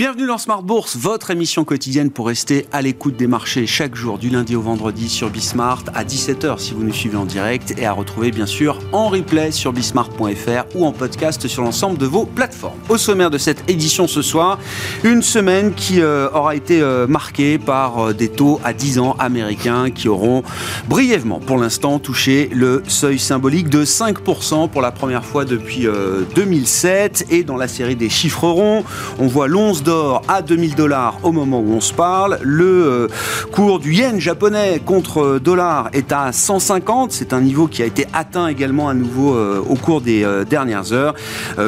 Bienvenue dans Smart Bourse, votre émission quotidienne pour rester à l'écoute des marchés chaque jour du lundi au vendredi sur Bismart à 17h si vous nous suivez en direct et à retrouver bien sûr en replay sur bismart.fr ou en podcast sur l'ensemble de vos plateformes. Au sommaire de cette édition ce soir, une semaine qui euh, aura été euh, marquée par euh, des taux à 10 ans américains qui auront brièvement pour l'instant touché le seuil symbolique de 5% pour la première fois depuis 2007 et dans la série des chiffres ronds, on voit l'11 à 2000 dollars au moment où on se parle. Le euh, cours du yen japonais contre euh, dollar est à 150. C'est un niveau qui a été atteint également à nouveau euh, au cours des dernières heures.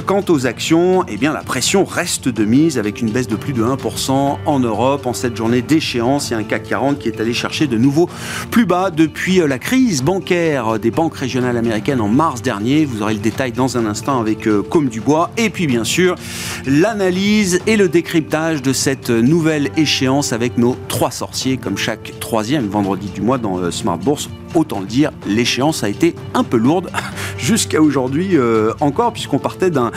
quant aux actions, eh bien, la pression reste de mise avec une baisse de plus de 1% en Europe en cette journée d'échéance. Il y a un CAC 40 qui est allé chercher de nouveaux plus bas depuis la crise bancaire des banques régionales américaines en mars dernier. Vous aurez le détail dans un instant avec Comme Dubois. Et puis, bien sûr, l'analyse et le décret de cette nouvelle échéance avec nos trois sorciers, comme chaque troisième vendredi du mois dans euh, Smart Bourse autant le dire, l'échéance a été un peu lourde jusqu'à aujourd'hui euh, encore, puisqu'on partait d'un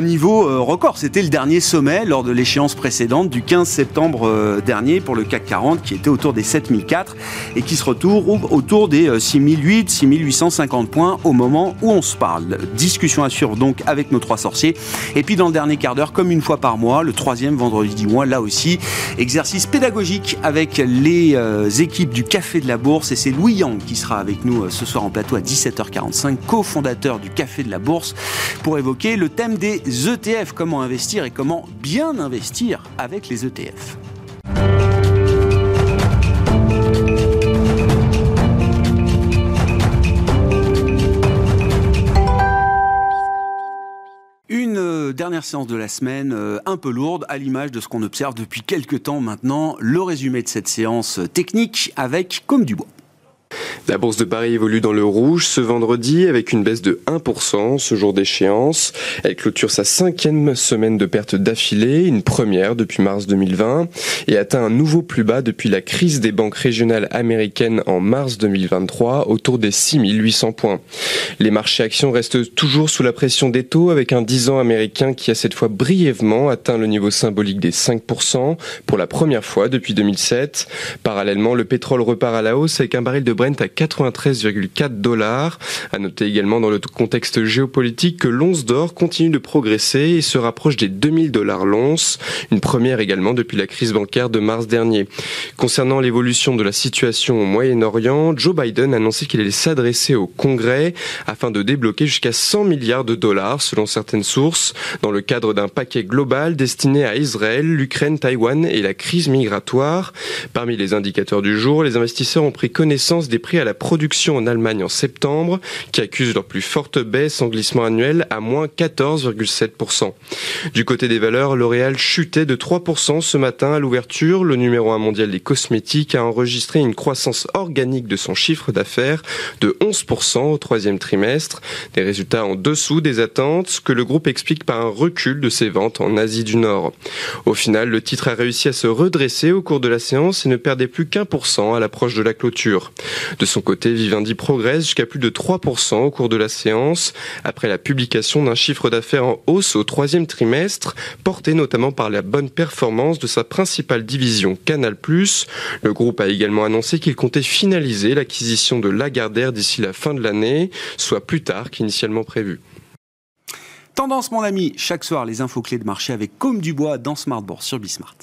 niveau euh, record. C'était le dernier sommet lors de l'échéance précédente du 15 septembre euh, dernier pour le CAC 40, qui était autour des 7004 et qui se retrouve autour des 6008, 6850 points au moment où on se parle. Discussion à suivre donc avec nos trois sorciers. Et puis dans le dernier quart d'heure, comme une fois par mois, le troisième vendredi du mois, là aussi, exercice pédagogique avec les équipes du Café de la Bourse et c'est Louis Yang qui sera avec nous euh, ce soir en plateau à 17h45, cofondateur du Café de la Bourse, pour évoquer le thème des ETF, comment investir et comment bien investir avec les ETF. Une euh, dernière séance de la semaine euh, un peu lourde à l'image de ce qu'on observe depuis quelques temps maintenant. Le résumé de cette séance technique avec Comme du Bois. La bourse de Paris évolue dans le rouge ce vendredi avec une baisse de 1% ce jour d'échéance. Elle clôture sa cinquième semaine de perte d'affilée, une première depuis mars 2020, et atteint un nouveau plus bas depuis la crise des banques régionales américaines en mars 2023, autour des 6800 points. Les marchés actions restent toujours sous la pression des taux avec un 10 ans américain qui a cette fois brièvement atteint le niveau symbolique des 5% pour la première fois depuis 2007. Parallèlement, le pétrole repart à la hausse avec un baril de Brent à 93,4 dollars. À noter également dans le contexte géopolitique que l'once d'or continue de progresser et se rapproche des 2000 dollars l'once, une première également depuis la crise bancaire de mars dernier. Concernant l'évolution de la situation au Moyen-Orient, Joe Biden a annoncé qu'il allait s'adresser au Congrès afin de débloquer jusqu'à 100 milliards de dollars selon certaines sources dans le cadre d'un paquet global destiné à Israël, l'Ukraine, Taïwan et la crise migratoire. Parmi les indicateurs du jour, les investisseurs ont pris connaissance des prix à la production en Allemagne en septembre, qui accusent leur plus forte baisse en glissement annuel à moins 14,7%. Du côté des valeurs, L'Oréal chutait de 3% ce matin à l'ouverture. Le numéro 1 mondial des cosmétiques a enregistré une croissance organique de son chiffre d'affaires de 11% au troisième trimestre, des résultats en dessous des attentes que le groupe explique par un recul de ses ventes en Asie du Nord. Au final, le titre a réussi à se redresser au cours de la séance et ne perdait plus qu'un pour cent à l'approche de la clôture. De son côté, Vivendi progresse jusqu'à plus de 3% au cours de la séance, après la publication d'un chiffre d'affaires en hausse au troisième trimestre, porté notamment par la bonne performance de sa principale division Canal+. Le groupe a également annoncé qu'il comptait finaliser l'acquisition de Lagardère d'ici la fin de l'année, soit plus tard qu'initialement prévu. Tendance, mon ami, chaque soir les infos clés de marché avec Comme Dubois dans Smartboard sur Bismart.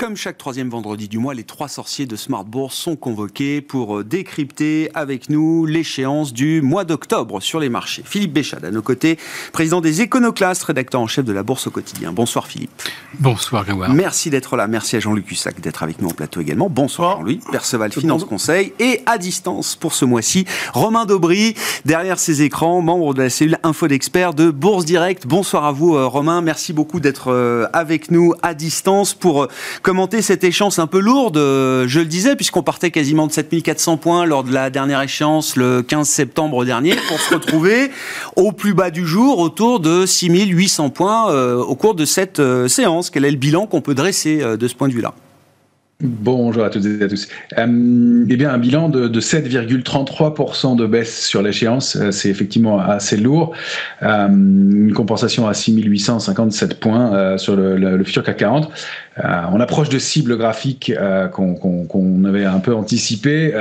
Comme chaque troisième vendredi du mois, les trois sorciers de Smart Bourse sont convoqués pour euh, décrypter avec nous l'échéance du mois d'octobre sur les marchés. Philippe Béchade, à nos côtés, président des Éconoclastes, rédacteur en chef de la Bourse au quotidien. Bonsoir Philippe. Bonsoir Grégoire. Merci d'être là. Merci à Jean-Luc Hussac d'être avec nous en plateau également. Bonsoir Jean-Louis, Perceval Finance Conseil. Et à distance pour ce mois-ci, Romain Daubry, derrière ses écrans, membre de la cellule Info d'experts de Bourse Direct. Bonsoir à vous euh, Romain. Merci beaucoup d'être euh, avec nous à distance pour commenter cette échéance un peu lourde, euh, je le disais, puisqu'on partait quasiment de 7400 points lors de la dernière échéance le 15 septembre dernier, pour se retrouver au plus bas du jour, autour de 6800 points euh, au cours de cette euh, séance. Quel est le bilan qu'on peut dresser de ce point de vue-là? Bonjour à toutes et à tous. Eh bien, un bilan de, de 7,33% de baisse sur l'échéance, c'est effectivement assez lourd. Une compensation à 6857 points sur le, le, le, futur CAC 40. Euh, on approche de cibles graphiques euh, qu'on qu qu avait un peu anticipées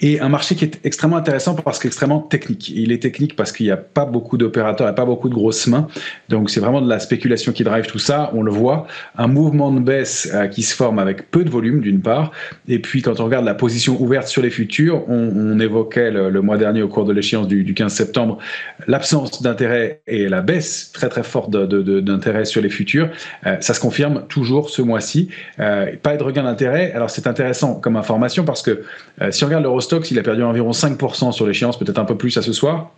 et un marché qui est extrêmement intéressant parce qu'extrêmement technique. Il est technique parce qu'il n'y a pas beaucoup d'opérateurs, il n'y a pas beaucoup de grosses mains. Donc, c'est vraiment de la spéculation qui drive tout ça. On le voit. Un mouvement de baisse qui se forme avec peu de volume d'une part, et puis quand on regarde la position ouverte sur les futurs, on, évoquait le, mois dernier au cours de l'échéance du, du, 15 septembre l'absence d'intérêt et la baisse très très forte d'intérêt sur les futurs. Euh, ça se confirme toujours ce mois-ci. Euh, pas de regain d'intérêt. Alors c'est intéressant comme information parce que euh, si on regarde l'Eurostox, il a perdu environ 5% sur l'échéance, peut-être un peu plus à ce soir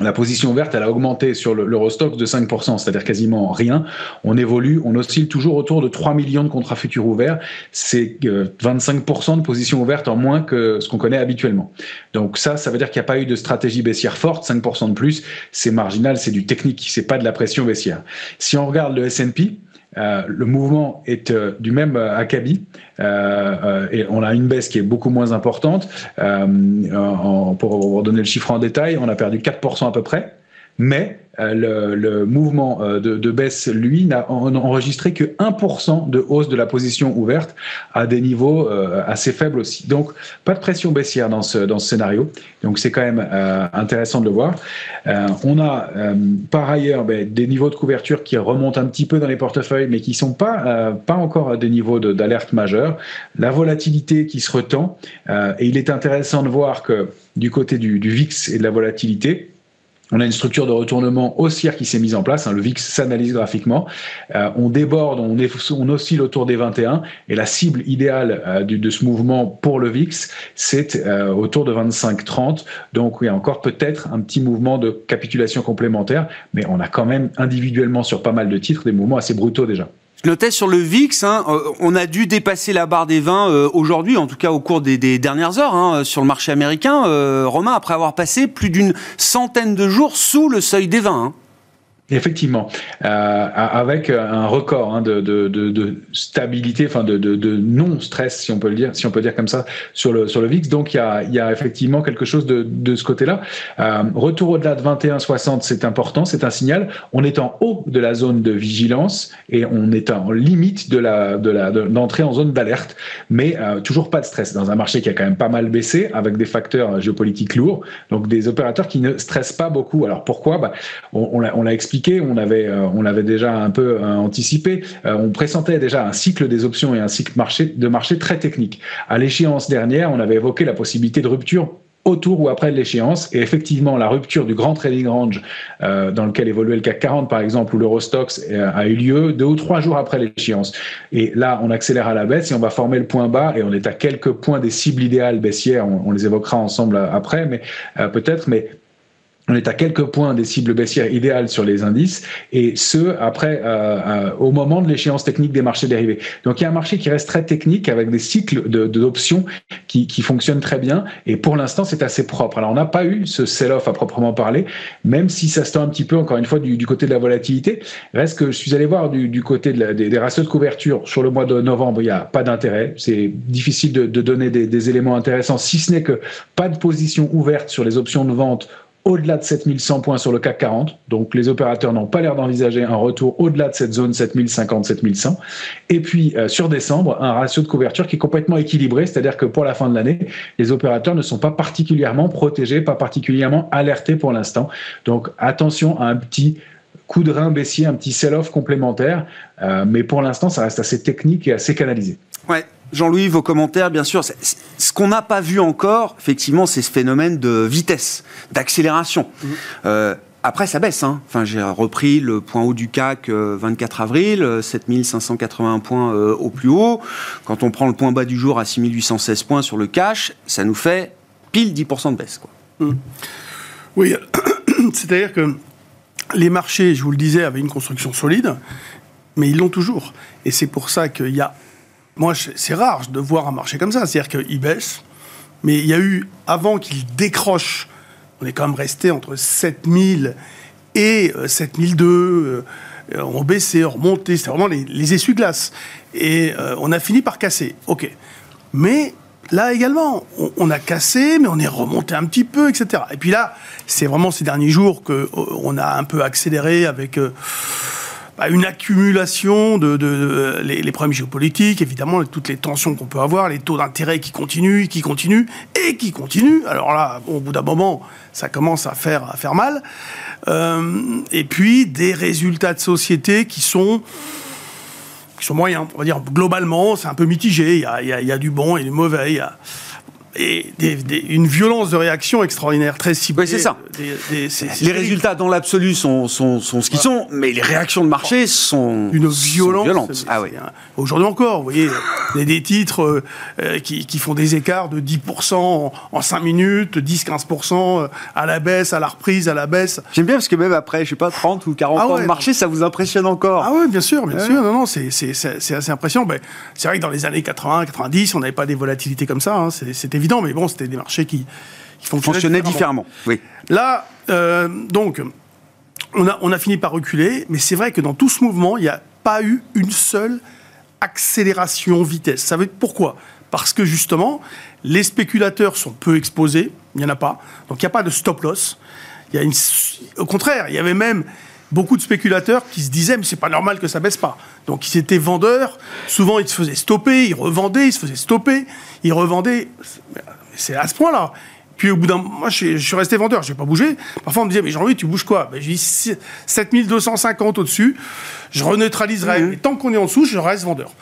la position verte, elle a augmenté sur l'Eurostox de 5%, c'est-à-dire quasiment rien. On évolue, on oscille toujours autour de 3 millions de contrats futurs ouverts. C'est 25% de positions ouvertes en moins que ce qu'on connaît habituellement. Donc ça, ça veut dire qu'il n'y a pas eu de stratégie baissière forte, 5% de plus. C'est marginal, c'est du technique, c'est pas de la pression baissière. Si on regarde le S&P, euh, le mouvement est euh, du même euh, acabit euh, et on a une baisse qui est beaucoup moins importante. Pour donner le chiffre en détail, on a perdu 4% à peu près, mais euh, le, le, mouvement euh, de, de baisse, lui, n'a enregistré que 1% de hausse de la position ouverte à des niveaux euh, assez faibles aussi. Donc, pas de pression baissière dans ce, dans ce scénario. Donc, c'est quand même euh, intéressant de le voir. Euh, on a par ailleurs ben, des niveaux de couverture qui remontent un petit peu dans les portefeuilles, mais qui sont pas, pas encore à des niveaux d'alerte majeure. La volatilité qui se retend. et il est intéressant de voir que du côté du, du VIX et de la volatilité, on a une structure de retournement haussière qui s'est mise en place. Hein, le VIX s'analyse graphiquement. Euh, on déborde, on, oscille autour des 21. Et la cible idéale euh, de, de, ce mouvement pour le VIX, c'est euh, autour de 25-30. Donc il y a encore peut-être un petit mouvement de capitulation complémentaire. Mais on a quand même individuellement sur pas mal de titres des mouvements assez brutaux déjà. Je sur le VIX, hein, euh, on a dû dépasser la barre des 20 euh, aujourd'hui, en tout cas au cours des, dernières heures, hein, sur le marché américain. Euh, Romain, après avoir passé plus d'une centaine de jours sous le seuil des 20. Hein. Effectivement, euh, avec un record hein, de, stabilité, enfin de, non-stress, si on peut le dire, si on peut dire comme ça, sur le VIX. Donc il y a, effectivement quelque chose de, ce côté-là. Euh, retour au-delà de 21,60, c'est important, c'est un signal. On est en haut de la zone de vigilance et on est en limite de la de la d'entrée en zone d'alerte, mais euh, toujours pas de stress dans un marché qui a quand même pas mal baissé avec des facteurs géopolitiques lourds, donc des opérateurs qui ne stressent pas beaucoup. Alors pourquoi? Bah, On, on l'a on on euh, on l'avait déjà un peu euh, anticipé. Euh, on pressentait déjà un cycle des options et un cycle de marché très technique. À l'échéance dernière, on avait évoqué la possibilité de rupture autour ou après l'échéance. Et effectivement, la rupture du grand trading range dans lequel évoluait le CAC 40, par exemple, ou l'Eurostox, a eu lieu deux ou trois jours après l'échéance. Et là, on accélère à la baisse et on va former le point bas et on est à quelques points des cibles idéales baissières. On, on les évoquera ensemble après, mais peut-être. Mais on est à quelques points des cibles baissières idéales sur les indices, et ce, après, euh, euh, au moment de l'échéance technique des marchés dérivés. Donc il y a un marché qui reste très technique, avec des cycles d'options de, qui, qui fonctionnent très bien, et pour l'instant, c'est assez propre. Alors on n'a pas eu ce sell-off à proprement parler, même si ça se tend un petit peu, encore une fois, du, du côté de la volatilité. Reste que je suis allé voir du, du côté de la, des, des, ratios de couverture sur le mois de novembre, il n'y a pas d'intérêt. C'est difficile de, de donner des, des éléments intéressants, si ce n'est que pas de position ouverte sur les options de vente au-delà de 7100 points sur le CAC 40. Donc les opérateurs n'ont pas l'air d'envisager un retour au-delà de cette zone 7050-7100. Et puis euh, sur décembre, un ratio de couverture qui est complètement équilibré, c'est-à-dire que pour la fin de l'année, les opérateurs ne sont pas particulièrement protégés, pas particulièrement alertés pour l'instant. Donc attention à un petit coup de rein baissier, un petit sell-off complémentaire. Euh, mais pour l'instant, ça reste assez technique et assez canalisé. Ouais, Jean-Louis, vos commentaires, bien sûr. Ce qu'on n'a pas vu encore, effectivement, c'est ce phénomène de vitesse, d'accélération. Mmh. Euh, après, ça baisse. Hein. Enfin, j'ai repris le point haut du CAC euh, 24 avril, 7581 points euh, au plus haut. Quand on prend le point bas du jour à 6816 points sur le cash, ça nous fait pile 10% de baisse. Quoi. Mmh. Oui, c'est-à-dire que les marchés, je vous le disais, avaient une construction solide, mais ils l'ont toujours. Et c'est pour ça qu'il y a moi, c'est rare de voir un marché comme ça. C'est-à-dire qu'il baisse, mais il y a eu, avant qu'il décroche, on est quand même resté entre 7000 et 7002. Euh, euh, ont baissé, ont remonté, c'était vraiment les, les essuie-glaces. Et euh, on a fini par casser, ok. Mais là également, on, on a cassé, mais on est remonté un petit peu, etc. Et puis là, c'est vraiment ces derniers jours qu'on a un peu accéléré avec... euh, bah, une accumulation de, de- les, problèmes géopolitiques, évidemment, toutes les tensions qu'on peut avoir, les taux d'intérêt qui continuent, qui continuent et qui continuent. Alors là, au bout d'un moment, ça commence à faire, à faire mal. Euh, et puis des résultats de société qui sont qui sont moyens. On va dire globalement, c'est un peu mitigé. Il y a, il y a- il y a du bon et du mauvais. Il y a et des- des- une violence de réaction extraordinaire, très ciblée. Oui, c'est ça. Des- Les résultats dans l'absolu sont, sont, sont ce qu'ils sont, mais les réactions de marché sont, une sont violence. violentes. c'est- Ah oui. Aujourd'hui encore, vous voyez, il y a des titres euh, euh, qui, qui font des écarts de 10% en, 5 minutes, 10-15% à la baisse, à la reprise, à la baisse. J'aime bien parce que même après, je sais pas, 30 ou 40 Ah ans ouais, de marché, ça vous impressionne encore. Ah oui, bien sûr, bien sûr. Non, non, c'est c'est- c'est- c'est assez impressionnant. Ben, c'est vrai que dans les années 80, 90, on n'avait pas des volatilités comme ça. hein, c'est évident, mais bon, c'était des marchés qui, qui fonctionnaient, différemment. Oui. Là, euh, donc, on a, on a fini par reculer, mais c'est vrai que dans tout ce mouvement, il n'y a pas eu une seule accélération vitesse. Ça veut dire pourquoi? Parce que justement, les spéculateurs sont peu exposés, il n'y en a pas, donc il n'y a pas de stop loss. Il y a une, au contraire, il y avait même beaucoup de spéculateurs qui se disaient mais c'est pas normal que ça baisse pas. Donc ils étaient vendeurs, souvent ils se faisaient stopper, ils revendaient, ils se faisaient stopper, ils revendaient. C'est à ce point-là. Puis au bout d'un moi je suis, je resté vendeur, j'ai pas bougé. Parfois on me disait mais Jean-Louis tu bouges quoi? Ben, J'ai dit 7250 au-dessus, je reneutraliserai. Mais tant qu'on est en dessous, je reste vendeur.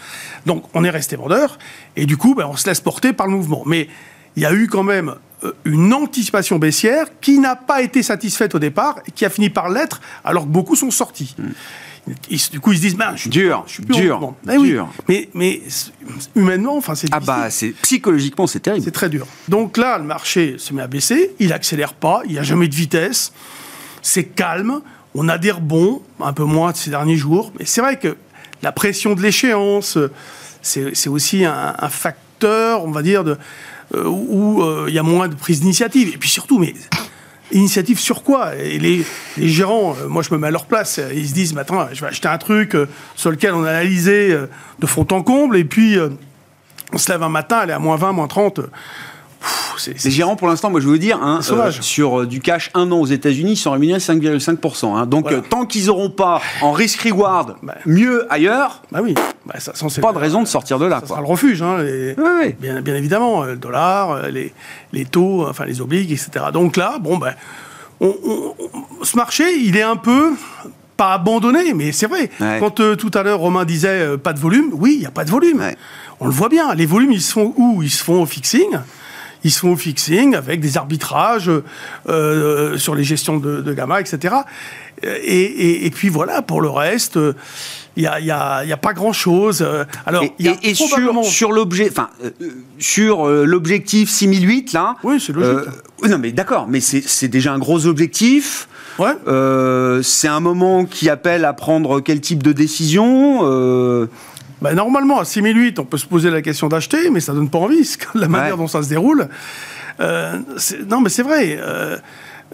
Donc on est resté vendeur et du coup ben, on se laisse porter par le mouvement. Mais il y a eu quand même une anticipation baissière qui n'a pas été satisfaite au départ et qui a fini par l'être alors que beaucoup sont sortis. Ils- du coup, ils se disent, ben, je suis Dur, je suis plus dur, oui, dur. mais, mais humainement, enfin, c'est Ah bah, c'est psychologiquement, c'est terrible. C'est très dur. Donc là, le marché se met à baisser, il accélère pas, il n'y a jamais de vitesse, c'est calme, on a des rebonds, un peu moins ces derniers jours, mais c'est vrai que la pression de l'échéance, c'est aussi un, un facteur, on va dire, de, euh, où euh, il y a moins de prise d'initiative. Et puis surtout, mais initiative sur quoi? Et les, gérants, euh, moi je me mets à leur place, euh, ils se disent, attends, je vais acheter un truc euh, sur lequel on a analysé euh, de fond en comble, et puis euh, on se lève un matin, elle est à moins 20, moins 30. Les gérants, pour l'instant, moi je veux vous dire, hein, euh, sur euh, du cash un an aux États-Unis, ils sont rémunérés 5,5%. hein. Donc Voilà. euh, tant qu'ils n'auront pas en risk-reward Bah. mieux ailleurs, Bah oui, bah, ça, ça, pas de raison de sortir de là. ça quoi. sera le refuge. Hein, les- Oui, oui. bien, bien évidemment, le dollar, les, les taux, enfin les obligues, etc. Donc là, bon, ben, on- on- on- ce marché, il est un peu pas abandonné, mais c'est vrai. Ouais. Quand euh, tout à l'heure Romain disait euh, pas de volume, oui, il n'y a pas de volume. Ouais. On le voit bien. Les volumes, ils se font où? Ils se font au fixing. Ils se font au fixing avec des arbitrages euh, sur les gestions de, de gamma, etc. Et, et- et puis voilà, pour le reste, euh, il n'y a, y a- y a pas grand-chose. Euh, Alors, Et, il y a et- et probablement... sur, sur l'objet, enfin, euh, euh, sur euh, l'objectif 6008 là. Oui, c'est logique. euh, non, mais d'accord, mais c'est c'est déjà un gros objectif. Ouais. Euh, c'est un moment qui appelle à prendre quel type de décision euh, Bah, normalement, à 6008, on peut se poser la question d'acheter, mais ça donne pas envie, la manière Ouais. dont ça se déroule. Euh, non, mais c'est vrai. euh,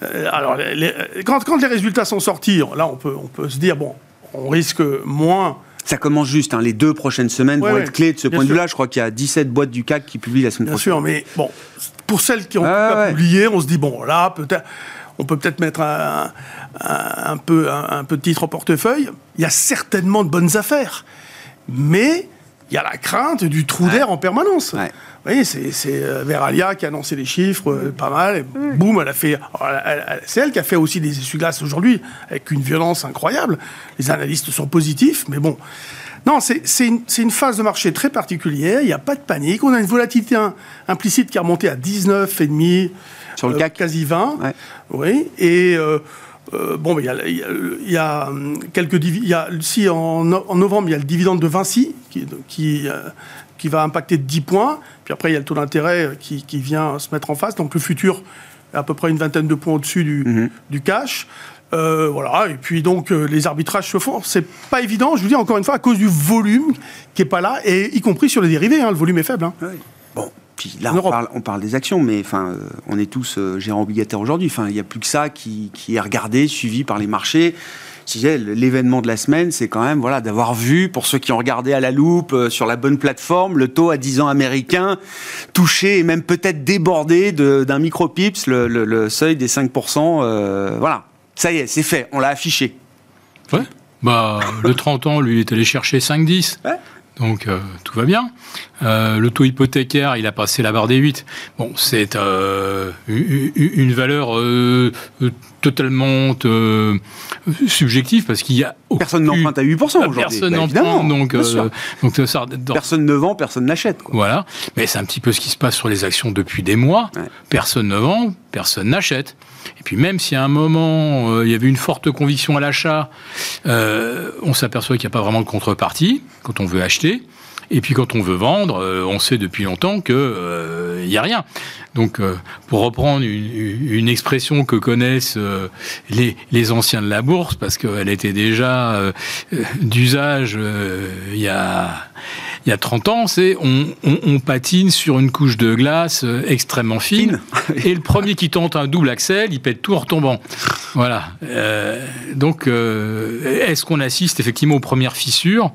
euh, alors, les- quand, quand les résultats sont sortis, là, on peut, on peut se dire, bon, on risque moins. Ça commence juste, hein, les deux prochaines semaines Ouais, vont ouais, être clés de ce bien point de vue-là. Je crois qu'il y a 17 boîtes du CAC qui publient la semaine Bien prochaine. sûr, mais bon, pour celles qui ont pas ouais. publié, on se dit, bon, là, peut-être. On peut peut-être mettre un, un- un peu, un, un peu de titre au portefeuille. Il y a certainement de bonnes affaires. Mais il y a la crainte du trou d'air en permanence. Ouais. Vous voyez, c'est c'est, euh, Veralia qui a annoncé les chiffres, euh, pas mal. Et boum, elle a fait. alors, elle- elle- elle- C'est elle qui a fait aussi des essuie-glaces aujourd'hui, avec une violence incroyable. Les analystes sont positifs, mais bon. Non, c'est c'est une, c'est une phase de marché très particulière. Il n'y a pas de panique. On a une volatilité im- implicite qui a remonté à 19,5 Sur le euh, CAC. quasi 20. Ouais. Oui. Et euh, euh, bon, mais il y a, il y a- il y a, hum, quelques divi- il y a si en, no- en novembre il y a le dividende de Vinci qui, qui, euh, qui va impacter de 10 points. Puis après il y a le taux d'intérêt qui, qui vient se mettre en face. Donc le futur est à peu près une vingtaine de points au-dessus du, Mhm. du cash. Euh, voilà, et puis donc euh, les arbitrages se font. C'est pas évident, je vous dis encore une fois, à cause du volume qui est pas là, et y compris sur les dérivés, hein, le volume est faible. hein. Bon, puis là, En on parle, on parle des actions, mais enfin, euh, on est tous euh, gérants obligataires aujourd'hui. Enfin, il n'y a plus que ça qui, qui est regardé, suivi par les marchés. disais, l'événement de la semaine, c'est quand même voilà, d'avoir vu, pour ceux qui ont regardé à la loupe, euh, sur la bonne plateforme, le taux à 10 ans américain touché et même peut-être débordé d'un micro-pips, le, seuil des 5%. Euh, voilà, ça y est, c'est fait, on l'a affiché. Ouais. Bah, le 30 ans, lui, est allé chercher 5-10. Ouais. Donc tout va bien. Euh, le taux hypothécaire, il a passé la barre des 8. Bon, c'est euh, une valeur totalement subjective parce qu'il y a personne n'emprunte à 8% aujourd'hui. Personne bah, n'emprunte, donc, donc ça, personne ne vend, personne n'achète. Voilà, mais c'est un petit peu ce qui se passe sur les actions depuis des mois. Personne ne vend, personne n'achète. Et puis même si à un moment euh, il y avait une forte conviction à l'achat, euh, on s'aperçoit qu'il n'y a pas vraiment de contrepartie quand on veut acheter. Et puis quand on veut vendre, euh, on sait depuis longtemps qu'il n'y a rien. Donc pour reprendre une, expression que connaissent les, les, anciens de la bourse, parce qu'elle était déjà d'usage il y a il y a 30 ans, c'est on, on, patine sur une couche de glace euh, extrêmement fine, et le premier qui tente un double axel, il pète tout en retombant. Voilà. Euh, donc, euh, est-ce qu'on assiste effectivement aux premières fissures?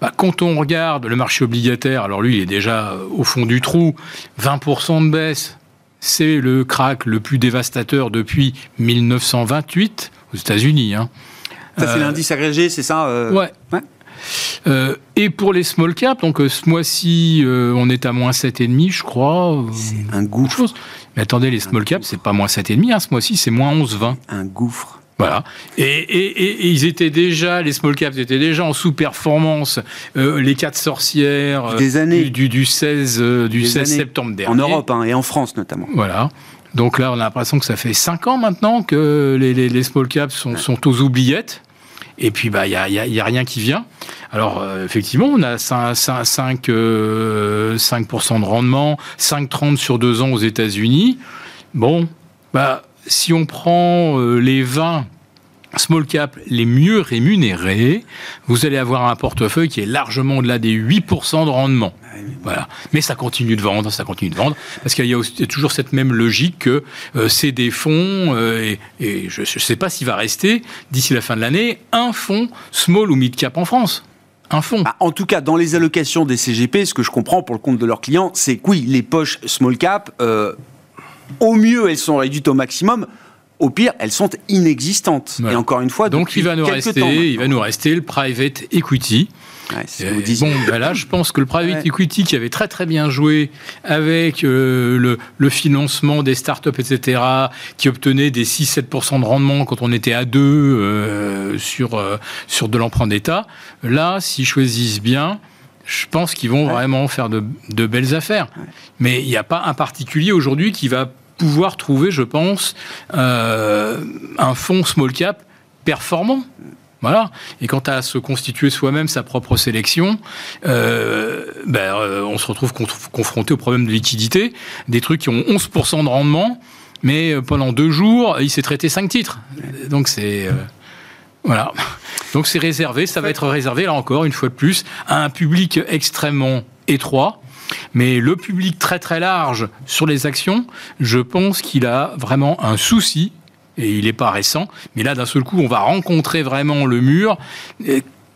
Bah, Quand on regarde le marché obligataire, alors lui, il est déjà au fond du trou, 20% de baisse. C'est le crack le plus dévastateur depuis 1928 aux États-Unis. Hein. Ça, c'est l'indice agrégé, c'est ça ouais. ouais. Euh, et pour les small caps, donc euh, ce mois-ci, euh, on est à moins 7,5, je crois. C'est un gouffre. Mais attendez, les small caps, c'est pas moins 7,5, hein, ce mois-ci, c'est moins 11,20. Un gouffre. Voilà. Et, et, ils étaient déjà, les small caps étaient déjà en sous-performance, les quatre sorcières Des années. Du, du, 16, du 16 septembre dernier. En Europe hein, et en France notamment. Voilà. Donc là, on a l'impression que ça fait 5 ans maintenant que les, les, small caps sont, sont aux oubliettes. Et puis, bah, il n'y a, y a, rien qui vient. Alors, euh, effectivement, on a 5, 5, 5, de rendement, 5,30 sur deux ans aux États-Unis. Bon, bah, si on prend euh, les 20 small cap les mieux rémunérés, vous allez avoir un portefeuille qui est largement au-delà des 8% de rendement. Voilà. Mais ça continue de vendre, ça continue de vendre, parce qu'il y a toujours cette même logique que euh, c'est des fonds, euh, et, je ne sais pas s'il va rester, d'ici la fin de l'année, un fonds small ou mid cap en France. Un fonds. Bah, en tout cas, dans les allocations des CGP, ce que je comprends pour le compte de leurs clients, c'est que oui, les poches small cap, euh, au mieux, elles sont réduites au maximum. Au pire, elles sont inexistantes. Et encore une fois, donc il va nous rester, il va nous rester le private equity. Euh, bon, ben là, je pense que le private equity qui avait très très bien joué avec euh, le, le, financement des startups, etc., qui obtenait des 6-7% de rendement quand on était à 2 euh, sur, sur de l'emprunt d'État, là, s'ils choisissent bien, je pense qu'ils vont vraiment faire de, de, belles affaires. Mais il n'y a pas un particulier aujourd'hui qui va pouvoir trouver, je pense, un fonds small cap performant. Voilà. Et quant à se constituer soi-même sa propre sélection, euh, ben, euh, on se retrouve confronté au problème de liquidité. Des trucs qui ont 11% de rendement, mais euh, pendant deux jours, il s'est traité cinq titres. Donc c'est... voilà. Donc c'est réservé, ça va être réservé, là encore, une fois de plus, à un public extrêmement étroit. Mais le public très très large sur les actions, je pense qu'il a vraiment un souci et il n'est pas récent. Mais là, d'un seul coup, on va rencontrer vraiment le mur.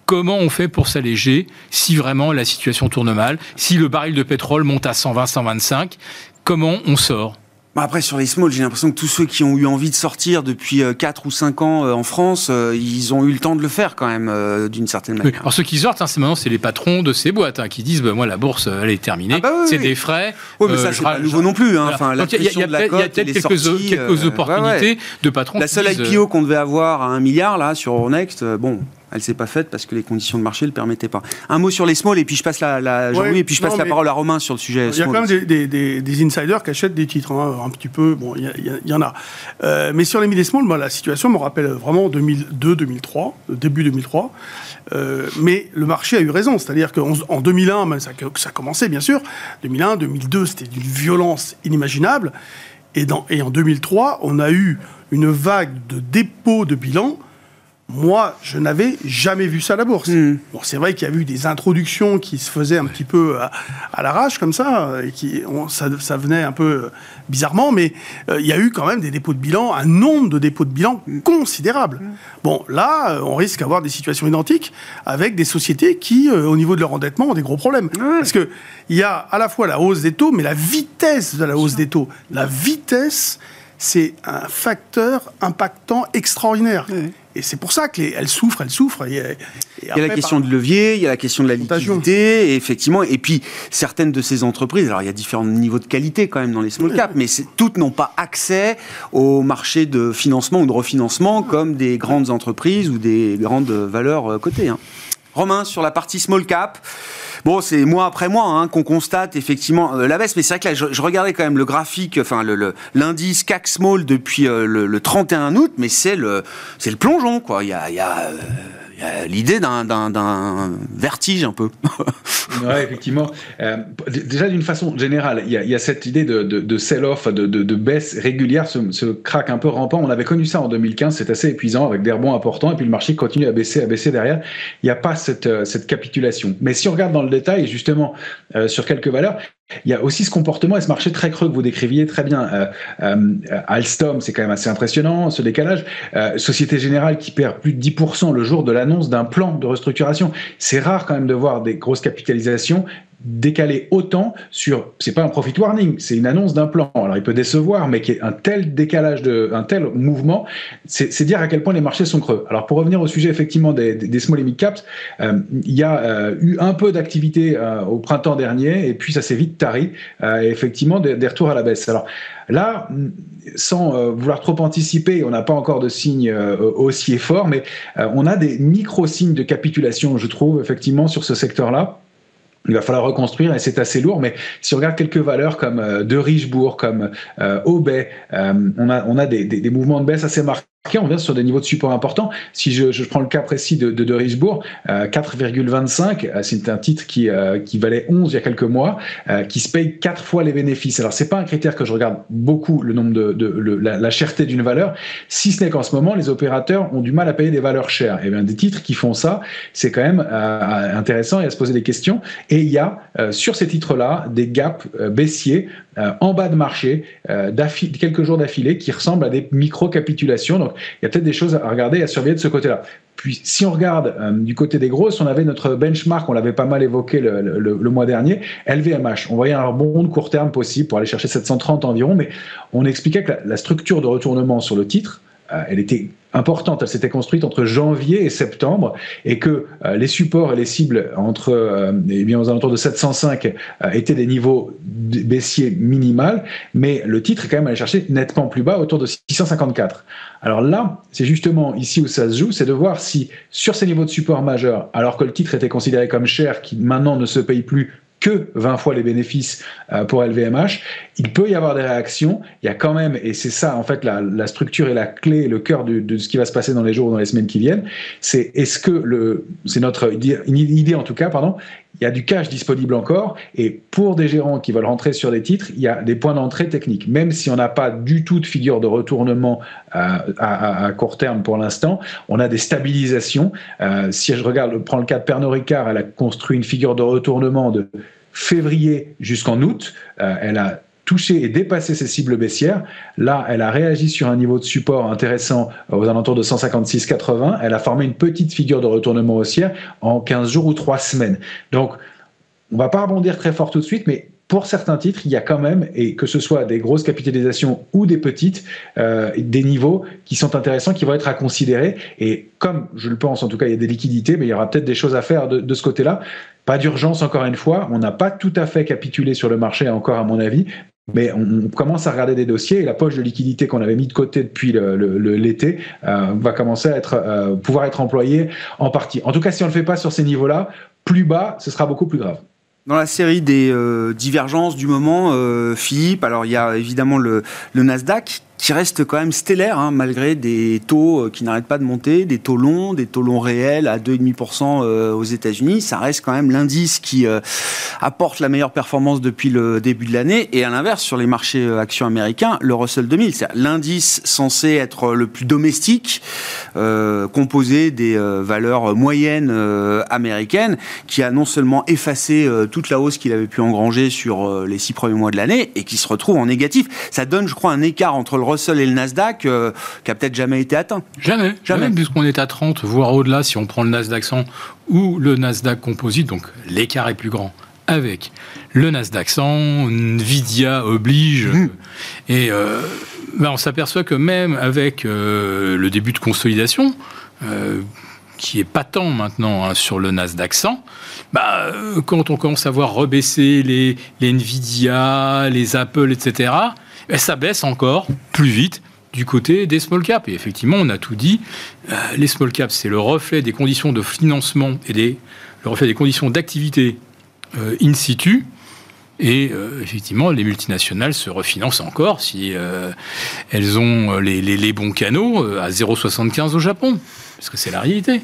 comment on fait pour s'alléger si vraiment la situation tourne mal Si le baril de pétrole monte à 120, 125, comment on sort? Bah, après, sur les small, j'ai l'impression que tous ceux qui ont eu envie de sortir depuis 4 euh, ou 5 ans euh, en France, euh, ils ont eu le temps de le faire quand même, d'une certaine manière. alors ceux qui sortent, hein, c'est maintenant, c'est les patrons de ces boîtes hein, qui disent, bah, moi, la bourse, elle est terminée, ah, bah c'est des frais. Oui, mais ça, c'est pas nouveau non plus. Hein. Enfin, il y a, peut-être quelques, quelques opportunités de patrons. La seule IPO qu'on devait avoir à 1 milliard, là, sur Euronext, bon, elle s'est pas faite parce que les conditions de marché ne le permettaient pas. Un mot sur les small et puis je passe la, la et puis je passe la parole à Romain sur le sujet. Il y a quand même des, des, des, insiders qui achètent des titres, hein, un petit peu. Bon, il y, en a. Euh, mais sur les mid small, moi, la situation me rappelle vraiment 2002-2003, début 2003. Euh, mais le marché a eu raison, c'est-à-dire qu'en 2001, ça, ça commençait bien sûr. 2001, 2002, c'était d'une violence inimaginable. Et, dans, et en 2003, on a eu une vague de dépôts de bilan moi, je n'avais jamais vu ça à la bourse. Hmm. Bon, c'est vrai qu'il y a eu des introductions qui se faisaient un petit peu à, l'arrache, comme ça, et qui, ça, ça, venait un peu bizarrement, mais euh, il y a eu quand même des dépôts de bilan, un nombre de dépôts de bilan considérable. Hmm. Bon, là, euh, on risque d'avoir des situations identiques avec des sociétés qui, euh, au niveau de leur endettement, ont des gros problèmes. Parce qu'il y a à la fois la hausse des taux, mais la vitesse de la hausse des taux. La vitesse, c'est un facteur impactant extraordinaire. Et c'est pour ça qu'elle souffre, elle souffre. il y a la question de levier, il y a la question de la liquidité, et effectivement. Et puis, certaines de ces entreprises, alors il y a différents niveaux de qualité quand même dans les small caps, mais toutes n'ont pas accès au marché de financement ou de refinancement comme des grandes entreprises ou des grandes valeurs euh, cotées. Hein. Romain, sur la partie small cap, Bon, c'est mois après mois hein, qu'on constate effectivement euh, la baisse, mais c'est vrai que là, je, regardais quand même le graphique, enfin l'indice le, CAC Small depuis euh, le, 31 août, mais c'est le, c'est le plongeon, quoi. Il y a, il y a euh, l'idée d'un vertige un peu. oui, effectivement. Euh, déjà, d'une façon générale, il y, a, cette idée de, de, sell-off, de, de, baisse régulière, ce, ce, un peu rampant. On avait connu ça en 2015, c'est assez épuisant avec des rebonds importants, et puis le marché continue à baisser, à baisser derrière. Il n'y a pas cette, euh, cette capitulation. Mais si on regarde dans le détail, justement, euh, sur quelques valeurs, il y a aussi ce comportement et ce marché très creux que vous décriviez très bien. Euh, euh, Alstom, c'est quand même assez impressionnant, ce décalage. Euh, Société Générale qui perd plus de 10% le jour de l'annonce d'un plan de restructuration. C'est rare quand même de voir des grosses capitalisations décaler autant sur, c'est pas un profit warning, c'est une annonce d'un plan. Alors il peut décevoir, mais qu'il y ait un tel décalage, de, un tel mouvement, c'est dire à quel point les marchés sont creux. Alors pour revenir au sujet effectivement des, des small et mid caps, euh, il y a euh, eu un peu d'activité euh, au printemps dernier, et puis ça s'est vite tari, effectivement des, des, retours à la baisse. Alors là, sans vouloir trop anticiper, on n'a pas encore de signes haussiers forts, mais on a des micro-signes de capitulation, je trouve, effectivement, sur ce secteur-là il va falloir reconstruire et c'est assez lourd. Mais si on regarde quelques valeurs comme euh, de Richebourg, comme euh, Aubet, euh, on a, des, mouvements de baisse assez marqués on vient sur des niveaux de support importants. Si je, prends le cas précis de, de, de Richebourg, 4,25, euh, euh, c'est un titre qui, euh, valait 11 il y a quelques mois, qui se paye 4 fois les bénéfices. Alors, c'est pas un critère que je regarde beaucoup, le nombre de, la, la, cherté d'une valeur, si ce n'est qu'en ce moment, les opérateurs ont du mal à payer des valeurs chères. Et bien, des titres qui font ça, c'est quand même intéressant et à se poser des questions. Et il y a, sur ces titres-là, des gaps baissiers en bas de marché, quelques jours d'affilée, qui ressemblent à des micro-capitulations. Donc, il y a peut-être des choses à regarder et à surveiller de ce côté-là. Puis, si on regarde euh, du côté des grosses, on avait notre benchmark, on l'avait pas mal évoqué le, mois dernier, LVMH. On voyait un rebond de court terme possible pour aller chercher 730 environ, mais on expliquait que la structure de retournement sur le titre, euh, elle était importante. Elle s'était construite entre janvier et septembre et que euh, les supports et les cibles entre, euh, eh bien, aux alentours de 705 étaient des niveaux baissiers minimales, mais le titre est quand même allé chercher nettement plus bas, autour de 654. Alors là, c'est justement ici où ça se joue, c'est de voir si sur ces niveaux de support majeurs, alors que le titre était considéré comme cher, qui maintenant ne se paye plus que 20 fois les bénéfices euh, pour LVMH, il peut y avoir des réactions. Il y a quand même, et c'est ça en fait la, structure et la clé, le cœur de, ce qui va se passer dans les jours ou dans les semaines qui viennent, c'est est-ce que le, c'est notre idée en tout cas, pardon, il y a du cash disponible encore, et pour des gérants qui veulent rentrer sur des titres, il y a des points d'entrée techniques. Même si on n'a pas du tout de figure de retournement euh, à, court terme pour l'instant, on a des stabilisations. Euh, si je regarde, prends le cas de Pernod Ricard, elle a construit une figure de retournement de février jusqu'en août. Euh, elle a touché et dépassé ses cibles baissières. Là, elle a réagi sur un niveau de support intéressant aux alentours de 156,80. Elle a formé une petite figure de retournement haussière en 15 jours ou 3 semaines. Donc, on va pas rebondir très fort tout de suite, mais pour certains titres, il y a quand même, et que ce soit des grosses capitalisations ou des petites, euh, des niveaux qui sont intéressants, qui vont être à considérer. Et comme je le pense, en tout cas, il y a des liquidités, mais il y aura peut-être des choses à faire de, ce côté-là. Pas d'urgence, encore une fois. On n'a pas tout à fait capitulé sur le marché, encore à mon avis, mais on, commence à regarder des dossiers et la poche de liquidité qu'on avait mis de côté depuis l'été euh, va commencer à être, euh, pouvoir être employée en partie. En tout cas, si on ne le fait pas sur ces niveaux-là, plus bas, ce sera beaucoup plus grave. Dans la série des euh, divergences du moment, Philippe, alors il y a évidemment le Nasdaq qui reste quand même stellaire, hein, malgré des taux euh, qui n'arrêtent pas de monter, des taux longs, des taux longs réels à 2,5% euh, aux États-Unis. Ça reste quand même l'indice qui euh, apporte la meilleure performance depuis le début de l'année. Et à l'inverse, sur les marchés actions américains, le Russell 2000, c'est l'indice censé être le plus domestique, composé des valeurs moyennes américaines, qui a non seulement effacé toute la hausse qu'il avait pu engranger sur les six premiers mois de l'année et qui se retrouve en négatif. Ça donne, je crois, un écart entre le Russell et le Nasdaq euh, qui a peut-être jamais été atteint. Jamais, jamais, puisqu'on est à 30, voire au-delà, si on prend le Nasdaq 100 ou le Nasdaq Composite, donc l'écart est plus grand avec le Nasdaq 100, Nvidia oblige, mmh. et euh, ben, on s'aperçoit que même avec euh, le début de consolidation, qui est patent maintenant hein, sur le Nasdaq 100, bah, quand on commence à voir rebaisser les, les Nvidia, les Apple, etc., et ça baisse encore plus vite du côté des small caps. Et effectivement, on a tout dit. Euh, les small caps, c'est le reflet des conditions de financement et des, le reflet des conditions d'activité euh, in situ. Et euh, effectivement, les multinationales se refinancent encore si elles ont les, les, bons canaux à 0,75 au Japon. Parce que c'est la réalité.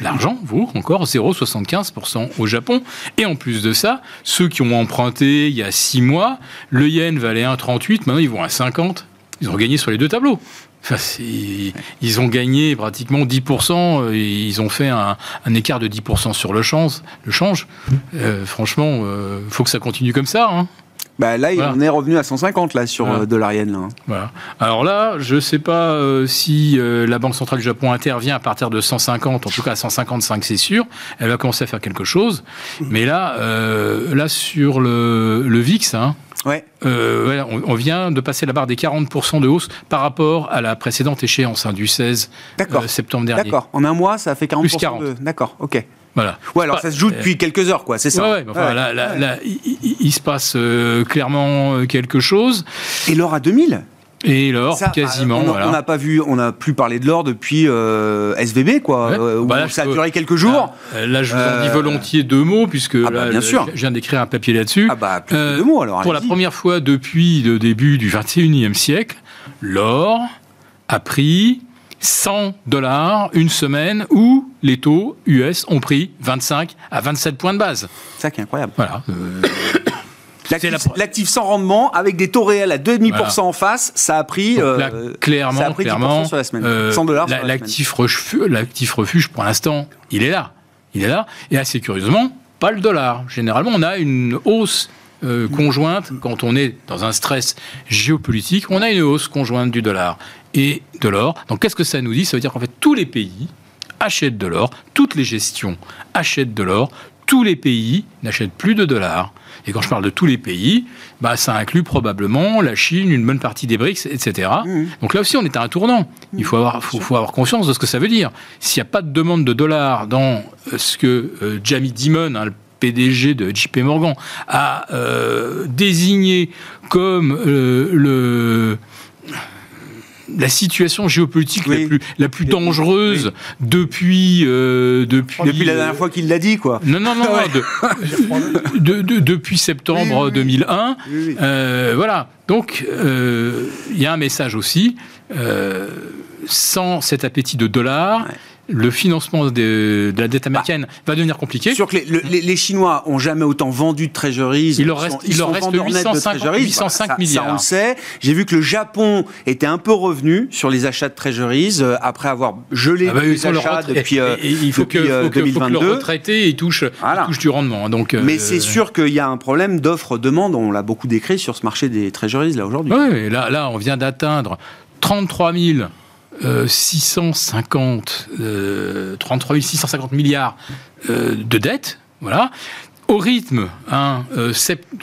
L'argent vaut encore 0,75% au Japon. Et en plus de ça, ceux qui ont emprunté il y a 6 mois, le yen valait 1,38, maintenant ils vont à 50. Ils ont gagné sur les deux tableaux. Enfin, ils ont gagné pratiquement 10%, ils ont fait un, écart de 10% sur le change. Le change. Euh, franchement, il euh, faut que ça continue comme ça. Hein. Bah là, on est revenu à 150 là sur voilà. dollar yen. Là. Voilà. Alors là, je ne sais pas euh, si euh, la Banque centrale du Japon intervient à partir de 150, en tout cas à 155, c'est sûr. Elle va commencer à faire quelque chose. Mais là, euh, là sur le, le VIX, hein, Ouais. Euh, on, vient de passer la barre des 40% de hausse par rapport à la précédente échéance hein, du 16 euh, septembre dernier. D'accord. En un mois, ça fait 40%. Plus 40. De... D'accord. Ok. Voilà. Ouais, alors ça se joue depuis quelques heures, quoi, c'est ça. Ouais, enfin, là, là, là, il, se passe euh, clairement euh, quelque chose. Et l'or à 2000 et l'or, quasiment. On n'a pas vu, on n'a plus parlé de l'or depuis euh, SVB, quoi. Euh, bah ça a duré quelques jours. Là, je vous en dis volontiers deux mots, puisque ah bah, bien sûr. je viens d'écrire un papier là-dessus. Ah bah, plus deux mots alors. Pour la première fois depuis le début du 21e siècle, l'or a pris 100 dollars une semaine où les taux US ont pris 25 à 27 points de base. C'est ça qui est incroyable. Voilà. Euh, l'actif sans rendement avec des taux réels à 2,5% en face, ça a pris, euh, clairement, ça a pris clairement, sur la semaine. 100 euh, dollars. L'actif refuge, refuge, pour l'instant, il est là. Il est là. Et assez curieusement, pas le dollar. Généralement, on a une hausse euh, conjointe, quand on est dans un stress géopolitique, on a une hausse conjointe du dollar et de l'or. Donc qu'est-ce que ça nous dit? Ça veut dire qu'en fait tous les pays achètent de l'or, toutes les gestions achètent de l'or, tous les pays n'achètent plus de dollars. Et quand je parle de tous les pays, bah, ça inclut probablement la Chine, une bonne partie des BRICS, etc. Mmh. Donc là aussi, on est à un tournant. Il faut avoir, faut, avoir conscience de ce que ça veut dire. S'il n'y a pas de demande de dollars dans euh, ce que euh, Jamie Dimon, hein, le PDG de JP Morgan, a euh, désigné comme le la situation géopolitique la plus, la plus dangereuse depuis, euh, depuis. Depuis la dernière fois qu'il l'a dit, quoi. Non, non, non, de, depuis septembre 2001. Euh, voilà. Donc, euh, il y a un message aussi. sans cet appétit de dollars, le financement de, la dette américaine va devenir compliqué. Sûr que les, Chinois ont jamais autant vendu de treasuries. Il leur reste, il leur reste 805, milliards. Ça, on le sait. J'ai vu que le Japon était un peu revenu sur les achats de treasuries euh, après avoir gelé ah bah, les achats depuis, euh, il faut que, euh, faut 2022. Que le retraité il touche, touche du rendement. Donc, Mais c'est sûr qu'il y a un problème d'offre-demande. On l'a beaucoup décrit sur ce marché des treasuries là aujourd'hui. Oui, là, là, on vient d'atteindre 33 000 650, euh, 33 euh, 650 milliards euh, de dettes. Voilà. Au rythme, hein,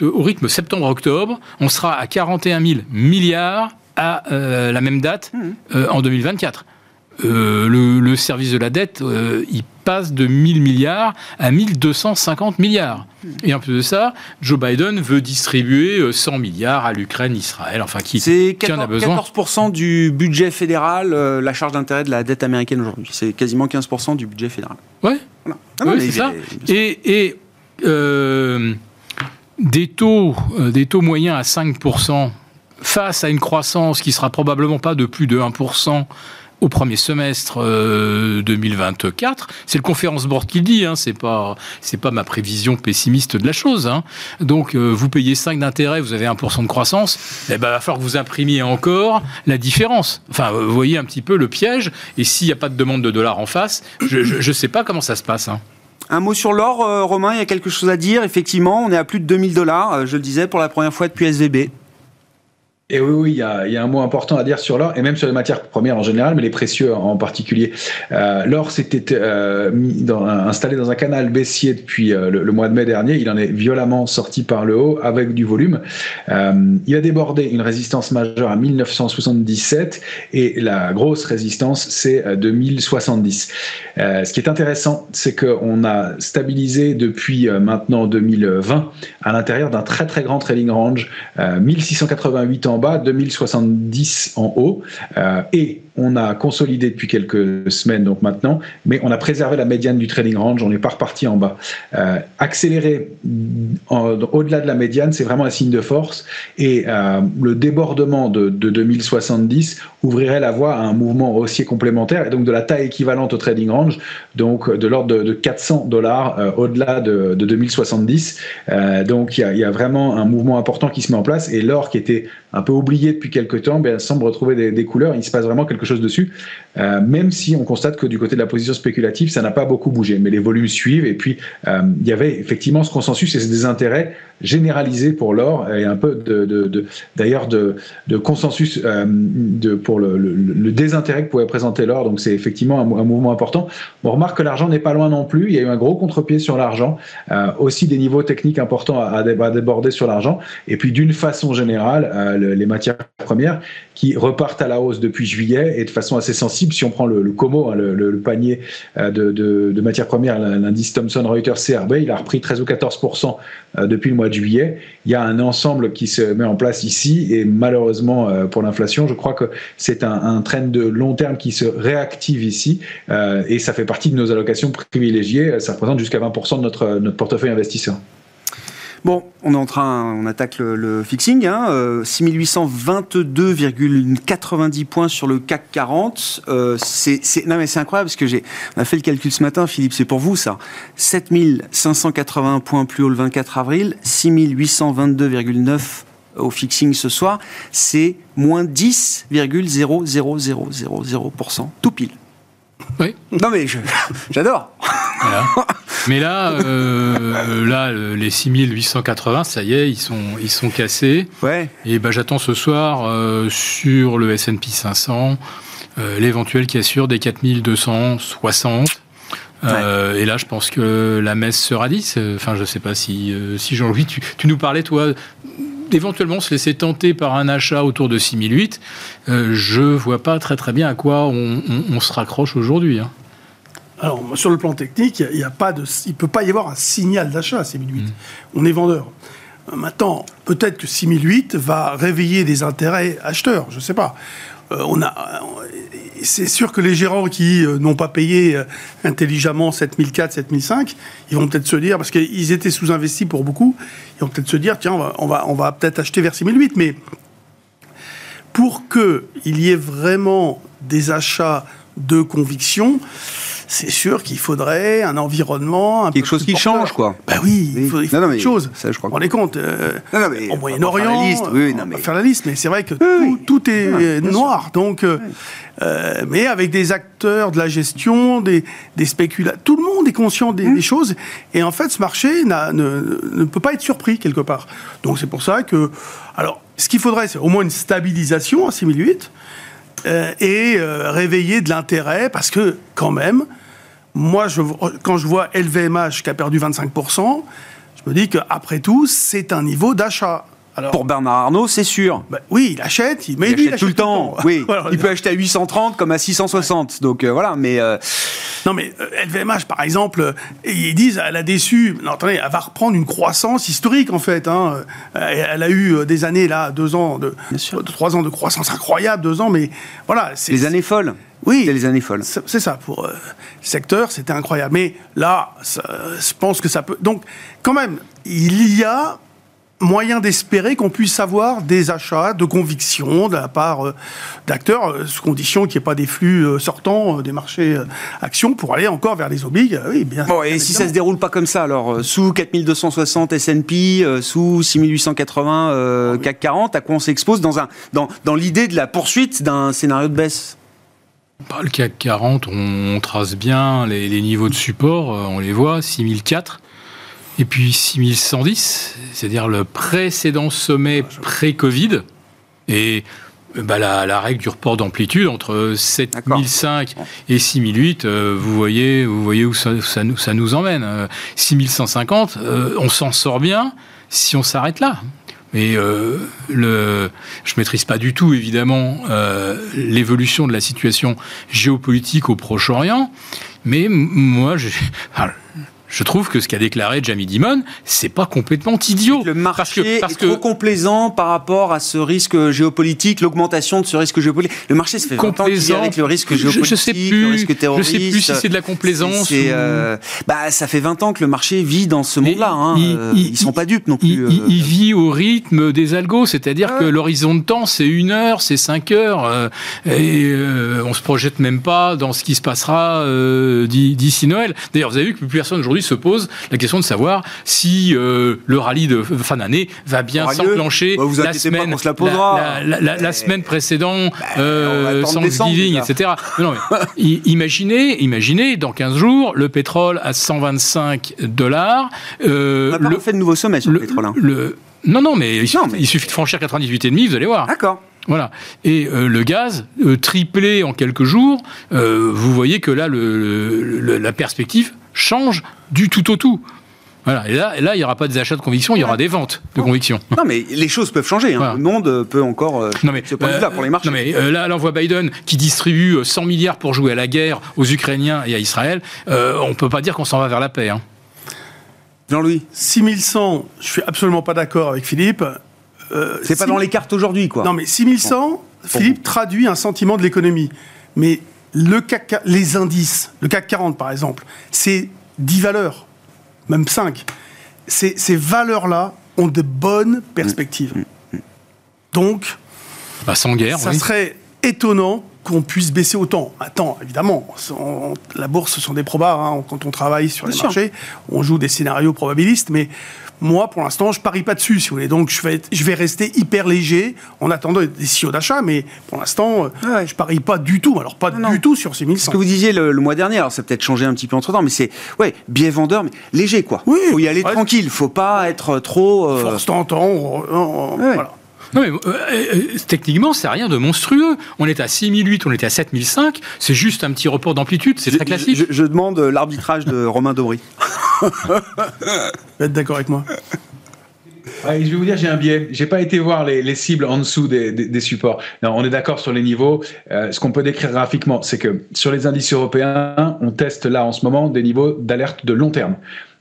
au rythme septembre-octobre, on sera à 41 000 milliards à la même date mmh. en 2024. Euh, le, service de la dette, euh, il passe de 1000 milliards à 1250 milliards. Et en plus de ça, Joe Biden veut distribuer 100 euh, milliards à l'Ukraine, Israël, enfin qui, qui en a besoin. 14% du budget fédéral, la charge d'intérêt de la dette américaine aujourd'hui. C'est quasiment 15% du budget fédéral. Ouais. c'est ça. Et, et des taux, des taux moyens à 5% face à une croissance qui sera probablement pas de plus de 1% au premier semestre 2024. Euh, c'est le conférence board qui le dit, hein, c'est pas c'est pas ma prévision pessimiste de la chose. Hein. Donc euh, vous payez 5 d'intérêt, vous avez 1% de croissance, eh ben, il va falloir que vous imprimiez encore la différence. Enfin, vous voyez un petit peu le piège, et s'il n'y a pas de demande de dollars en face, je ne sais pas comment ça se passe. Hein. Un mot sur l'or, euh, Romain, il y a quelque chose à dire. Effectivement, on est à plus de 2000 dollars, je le disais, pour la première fois depuis SVB. Et oui, oui, il y, a, un mot important à dire sur l'or, et même sur les matières premières en général, mais les précieux en particulier. Euh, l'or s'était euh, installé dans un canal baissier depuis euh, le, mois de mai dernier. Il en est violemment sorti par le haut avec du volume. Il a débordé une résistance majeure à 1977 et la grosse résistance, c'est 2070. ce qui est intéressant, c'est qu'on a stabilisé depuis maintenant 2020 à l'intérieur d'un très très grand trading range, 1688 ans en bas, 2070 en haut, euh, et on a consolidé depuis quelques semaines, donc maintenant, mais on a préservé la médiane du trading range, on n'est pas reparti en bas. Euh, accélérer au-delà de la médiane, c'est vraiment un signe de force, et euh, le débordement de, 2070 ouvrirait la voie à un mouvement haussier complémentaire, et donc de la taille équivalente au trading range, donc de l'ordre de, 400 dollars euh, au-delà de, 2070. donc il y, a, vraiment un mouvement important qui se met en place, et l'or qui était un peu oublié depuis quelques temps, ben, semble retrouver des, des couleurs, il se passe vraiment quelque dessus, euh, même si on constate que du côté de la position spéculative, ça n'a pas beaucoup bougé, mais les volumes suivent, et puis euh, il y avait effectivement ce consensus et des intérêts généralisés pour l'or, et un peu d'ailleurs de, consensus euh, pour le, désintérêt que pouvait présenter l'or, donc c'est effectivement un, mouvement important. On remarque que l'argent n'est pas loin non plus, il y a eu un gros contre-pied sur l'argent, aussi des niveaux techniques importants à, déborder sur l'argent, et puis d'une façon générale, les matières premières qui repartent à la hausse depuis juillet, et de façon assez sensible. Si on prend le, le COMO, hein, le, panier euh, de, matières premières, l'indice Thomson Reuters CRB, il a repris 13 ou 14 euh, depuis le mois de juillet. Il y a un ensemble qui se met en place ici, et malheureusement euh, pour l'inflation, je crois que c'est un, un trend de long terme qui se réactive ici, et ça fait partie de nos allocations privilégiées. Ça représente jusqu'à 20% de notre portefeuille investisseur. Bon, on est en train, on attaque le, fixing, hein, 6822,90 euh, points sur le CAC 40. Euh, c'est, non mais c'est incroyable parce que j'ai, on a fait le calcul ce matin, Philippe, c'est pour vous ça. 7581 points plus haut le 24 avril, 6822,9 au fixing ce soir, c'est moins 10,00000%, tout pile. Oui. Non mais j'adore. Mais là, euh, là, les 6880, ça y est, ils sont, ils sont cassés. Ouais. Et ben, j'attends ce soir euh, sur le S&P 500 euh, l'éventuel qui assure des 4260. et là, je pense que la messe sera 10. Enfin, je sais pas si, si Jean-Louis, tu, tu, nous parlais, toi, d'éventuellement se laisser tenter par un achat autour de 6008. Euh, je vois pas très très bien à quoi on, se raccroche aujourd'hui. Hein. Alors, sur le plan technique, il pas de, il peut pas y avoir un signal d'achat à 6008. Mm. On est vendeur. Euh, maintenant, peut-être que 6008 va réveiller des intérêts acheteurs, je ne sais pas. Euh, on a, c'est sûr que les gérants qui n'ont pas payé intelligemment 7004, 7005, ils vont peut-être se dire, parce qu'ils étaient sous-investis pour beaucoup, ils vont peut-être se dire, tiens, on va, on va, peut-être acheter vers 6008, mais pour qu'il y ait vraiment des achats de conviction, c'est sûr qu'il faudrait un environnement. Un quelque chose qui change, quoi. Ben oui, il faut, quelque chose. Ça, je crois. On est compte. Euh, au Moyen-Orient, on va faire la liste, mais c'est vrai que tout, est noir. Donc, euh, euh, mais avec des acteurs de la gestion, des, des spéculateurs, tout le monde est conscient des, mmh. choses. Et en fait, ce marché ne, ne, peut pas être surpris quelque part. Donc, c'est pour ça que, alors, ce qu'il faudrait, c'est au moins une stabilisation à 6008. Euh, et euh, réveiller de l'intérêt parce que quand même, moi, je, quand je vois LVMH qui a perdu 25%, je me dis qu'après tout, c'est un niveau d'achat. Alors, pour Bernard Arnault, c'est sûr. Bah oui, il achète, mais il, achète tout le temps. Oui, il peut acheter à 830 comme à 660. Donc euh, voilà, mais euh, non, mais LVMH euh, par exemple, ils disent elle a déçu. Non, attendez, elle va reprendre une croissance historique en fait. Hein. Elle a eu des années là, deux ans de, trois ans de croissance incroyable, deux ans, mais voilà. Les années folles. Oui, les années folles. C'est ça pour le secteur, c'était incroyable. Mais là, je pense que ça peut. Donc, quand même, il y a moyen d'espérer qu'on puisse avoir des achats de conviction de la part euh, d'acteurs, euh, sous condition qu'il n'y ait pas des flux euh, sortants des marchés actions pour aller encore vers les obliges. Oui, bien. Bon, et si ça se déroule pas comme ça, alors sous 4260 S&P, sous 6880 CAC 40, à quoi on s'expose dans, un, dans, dans l'idée de la poursuite d'un scénario de baisse? Bah, le CAC 40, on, trace bien les, les, niveaux de support, on les voit, 6004. Et puis 6110, c'est-à-dire le précédent sommet pré-Covid. Et bah, la, règle du report d'amplitude entre 7005 et 6008, euh, vous, voyez, vous voyez où ça, nous, ça nous, emmène. 6150, euh, on s'en sort bien si on s'arrête là. Mais euh, le, je maîtrise pas du tout, évidemment, l'évolution de la situation géopolitique au Proche-Orient. Mais moi, je, je trouve que ce qu'a déclaré Jamie Dimon, c'est pas complètement idiot. Le marché parce que, est trop complaisant par rapport à ce risque géopolitique, l'augmentation de ce risque géopolitique. Le marché se fait complaisant avec le risque géopolitique, je, sais plus, le risque terroriste. Je sais plus si c'est de la complaisance. Euh, bah, ça fait 20 ans que le marché vit dans ce monde-là. Hein. Euh, ils, ne sont pas dupes non plus. Il, euh. vit au rythme des algos, c'est-à-dire que l'horizon de temps, c'est une heure, c'est cinq heures, et on se projette même pas dans ce qui se passera d'ici Noël. D'ailleurs, vous avez vu que plus personne aujourd'hui se pose la question de savoir si euh, le rallye de fin d'année va bien s'enclencher bah, la, semaine, la, la, semaine précédente, bah, euh, Thanksgiving, etc. non, imaginez, imaginez, dans 15 jours, le pétrole à 125 dollars. Euh, On n'a pas fait de nouveau sommet sur le, pétrole. Hein. Le, non, non, mais, il, suffit, de franchir 98,5, vous allez voir. D'accord. Voilà. Et euh, le gaz, triplé en quelques jours, vous voyez que là, le, la perspective change du tout au tout. Voilà. Et là, là il n'y aura pas des achats de conviction, il y aura des ventes de conviction. Non, mais les choses peuvent changer. Hein. Le monde peut encore euh, non, mais, se là pour les marchés. Non, mais euh, là, on voit Biden qui distribue 100 euh, milliards pour jouer à la guerre aux Ukrainiens et à Israël. on ne peut pas dire qu'on s'en va vers la paix. Hein. Jean-Louis 6100, je suis absolument pas d'accord avec Philippe. c'est pas dans les cartes aujourd'hui, quoi. Non, mais 6100, Philippe traduit un sentiment de l'économie. Mais le CAC, les indices, le CAC 40 par exemple, c'est 10 valeurs, même 5. Ces, ces valeurs-là ont de bonnes perspectives. Mm, mm, mm. Donc, bah, sans guerre, ça serait étonnant qu'on puisse baisser autant. Attends, évidemment, la bourse, ce sont des probas. Hein, quand on travaille sur les marchés, on joue des scénarios probabilistes, mais moi, pour l'instant, je parie pas dessus, si vous voulez. Donc, je vais, je vais rester hyper léger en attendant des signaux d'achat, mais pour l'instant, je je parie pas du tout. Alors, pas du tout sur 6100. Ce que vous disiez le, mois dernier, alors ça peut-être changé un petit peu entre temps, mais c'est, ouais, biais vendeur, mais léger, quoi. Oui. Faut y aller tranquille. tranquille. Faut pas être trop. Euh... Force tentant. Voilà. Non, mais euh, euh, techniquement, c'est rien de monstrueux. On est à 6008, on était à 7005. C'est juste un petit report d'amplitude, c'est très classique. Je, demande l'arbitrage de Romain Dobry. vous êtes d'accord avec moi je vais vous dire, j'ai un biais. J'ai pas été voir les, cibles en dessous des, supports. Non, on est d'accord sur les niveaux. Euh, ce qu'on peut décrire graphiquement, c'est que sur les indices européens, on teste là en ce moment des niveaux d'alerte de long terme.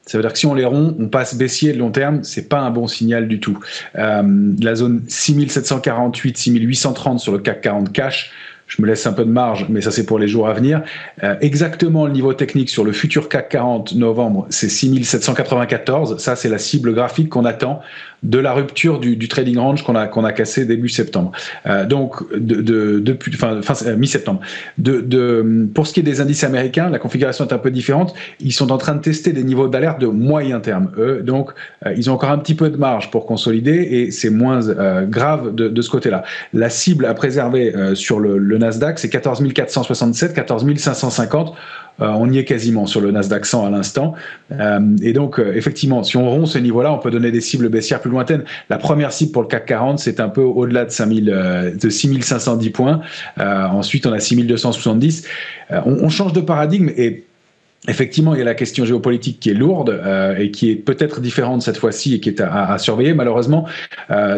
Ça veut dire que si on les rompt, on passe baissier de long terme, c'est pas un bon signal du tout. Euh, la zone 6748, 6830 sur le CAC 40 cash, je me laisse un peu de marge, mais ça c'est pour les jours à venir. Euh, exactement le niveau technique sur le futur CAC 40 novembre, c'est 6794. Ça c'est la cible graphique qu'on attend de la rupture du, trading range qu'on a, a cassé début septembre. Euh, donc, de, depuis, enfin, euh, mi-septembre. De, pour ce qui est des indices américains, la configuration est un peu différente. Ils sont en train de tester des niveaux d'alerte de moyen terme. Eux, donc, euh, ils ont encore un petit peu de marge pour consolider et c'est moins grave de, ce côté-là. La cible à préserver sur le, le Nasdaq, c'est 14 467, 14 550. Euh, on y est quasiment sur le Nasdaq 100 à l'instant. Euh, et donc, euh, effectivement, si on rompt ce niveau-là, on peut donner des cibles baissières plus lointaines. La première cible pour le CAC 40, c'est un peu au-delà de, 5000, de 6510 points. ensuite, on a 6270. On, on, change de paradigme et Effectivement, il y a la question géopolitique qui est lourde et qui est peut-être différente cette fois-ci et qui est à, surveiller. Malheureusement,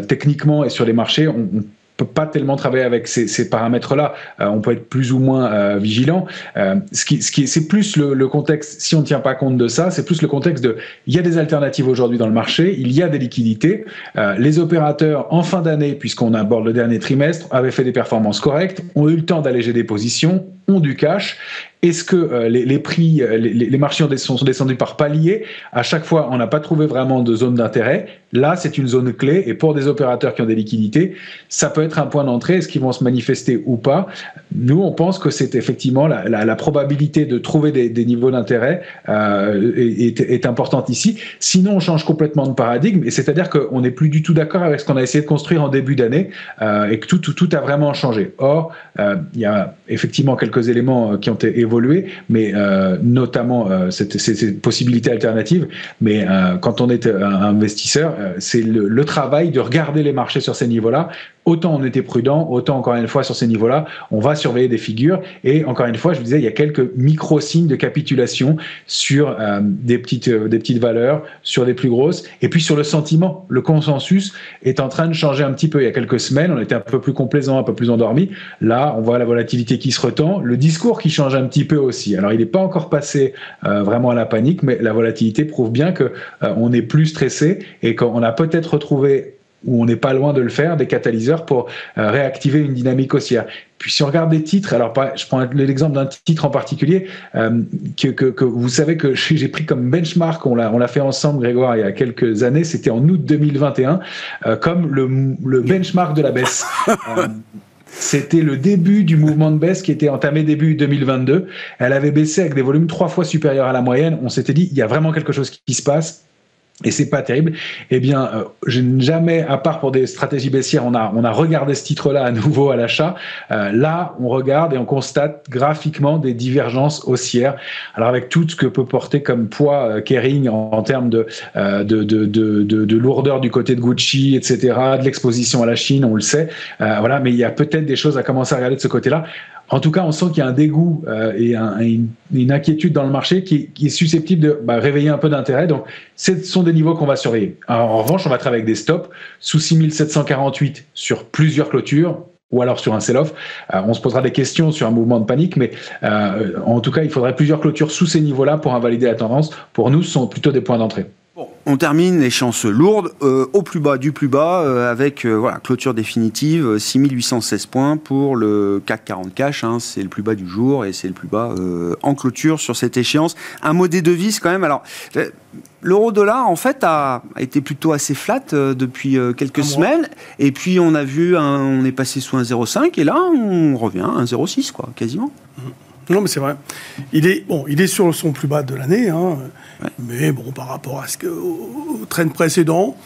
techniquement et sur les marchés, on, on peut pas tellement travailler avec ces, ces paramètres-là. Euh, on peut être plus ou moins euh, vigilant. Euh, ce qui, ce qui, c'est plus le, le, contexte. Si on ne tient pas compte de ça, c'est plus le contexte de. Il y a des alternatives aujourd'hui dans le marché. Il y a des liquidités. Euh, les opérateurs en fin d'année, puisqu'on aborde le dernier trimestre, avaient fait des performances correctes, ont eu le temps d'alléger des positions ont du cash est-ce que euh, les, prix, euh, les, marchés sont descendus par paliers À chaque fois, on n'a pas trouvé vraiment de zone d'intérêt. Là, c'est une zone clé. Et pour des opérateurs qui ont des liquidités, ça peut être un point d'entrée. Est-ce qu'ils vont se manifester ou pas? Nous, on pense que c'est effectivement la, probabilité de trouver des, niveaux d'intérêt euh, est, importante ici. Sinon, on change complètement de paradigme. Et c'est-à-dire qu'on n'est plus du tout d'accord avec ce qu'on a essayé de construire en début d'année et que tout, tout, tout, a vraiment changé. Or, il y a effectivement quelques éléments qui ont été évolués mais euh, notamment euh, ces, possibilités alternatives. Mais euh, quand on est un investisseur, c'est le, travail de regarder les marchés sur ces niveaux-là, autant on était prudent, autant encore une fois sur ces niveaux-là, on va surveiller des figures. Et encore une fois, je vous disais, il y a quelques micro-signes de capitulation sur euh, des, petites, euh, des petites valeurs, sur des plus grosses. Et puis sur le sentiment, le consensus est en train de changer un petit peu. Il y a quelques semaines, on était un peu plus complaisant, un peu plus endormi. Là, on voit la volatilité qui se retend, le discours qui change un petit peu aussi. Alors, il n'est pas encore passé euh, vraiment à la panique, mais la volatilité prouve bien que on est plus stressé et qu'on a peut-être retrouvé où on n'est pas loin de le faire, des catalyseurs pour euh, réactiver une dynamique haussière. Puis si on regarde des titres, alors je prends l'exemple d'un titre en particulier euh, que, vous savez que j'ai pris comme benchmark, on l'a on l'a fait ensemble Grégoire il y a quelques années, c'était en août 2021, euh, comme le, le, benchmark de la baisse. C'était le début du mouvement de baisse qui était entamé début 2022. Elle avait baissé avec des volumes trois fois supérieurs à la moyenne. On s'était dit, il y a vraiment quelque chose qui se passe et c'est pas terrible. Eh bien, euh, je n'ai jamais, à part pour des stratégies baissières, on a, on a regardé ce titre-là à nouveau à l'achat. Euh, là, on regarde et on constate graphiquement des divergences haussières. Alors, avec tout ce que peut porter comme poids euh, Kering en, termes de, de, de, de, de, lourdeur du côté de Gucci, etc., de l'exposition à la Chine, on le sait. voilà, mais il y a peut-être des choses à commencer à regarder de ce côté-là. En tout cas, on sent qu'il y a un dégoût euh, et une, inquiétude dans le marché qui, est susceptible de bah, réveiller un peu d'intérêt. Donc, ce sont des niveaux qu'on va surveiller. en revanche, on va travailler avec des stops sous 6748 sur plusieurs clôtures ou alors sur un sell-off. Euh, on se posera des questions sur un mouvement de panique, mais euh, en tout cas, il faudrait plusieurs clôtures sous ces niveaux-là pour invalider la tendance. Pour nous, ce sont plutôt des points d'entrée. Bon, on termine les chances lourdes euh, au plus bas du plus bas euh, avec euh, voilà clôture définitive 6816 points pour le CAC 40 cash. Hein, c'est le plus bas du jour et c'est le plus bas en clôture sur cette échéance. Un mot des devises quand même. Alors L'euro dollar, en fait, a, été plutôt assez flat depuis quelques semaines. Et puis, on a vu, on est passé sous un 0,5 et là, on revient à un 0,6, quoi, quasiment. Non, mais c'est vrai. Il est, bon, il est sur son plus bas de l'année. Hein. Mais bon, par rapport à ce que, au, train précédent,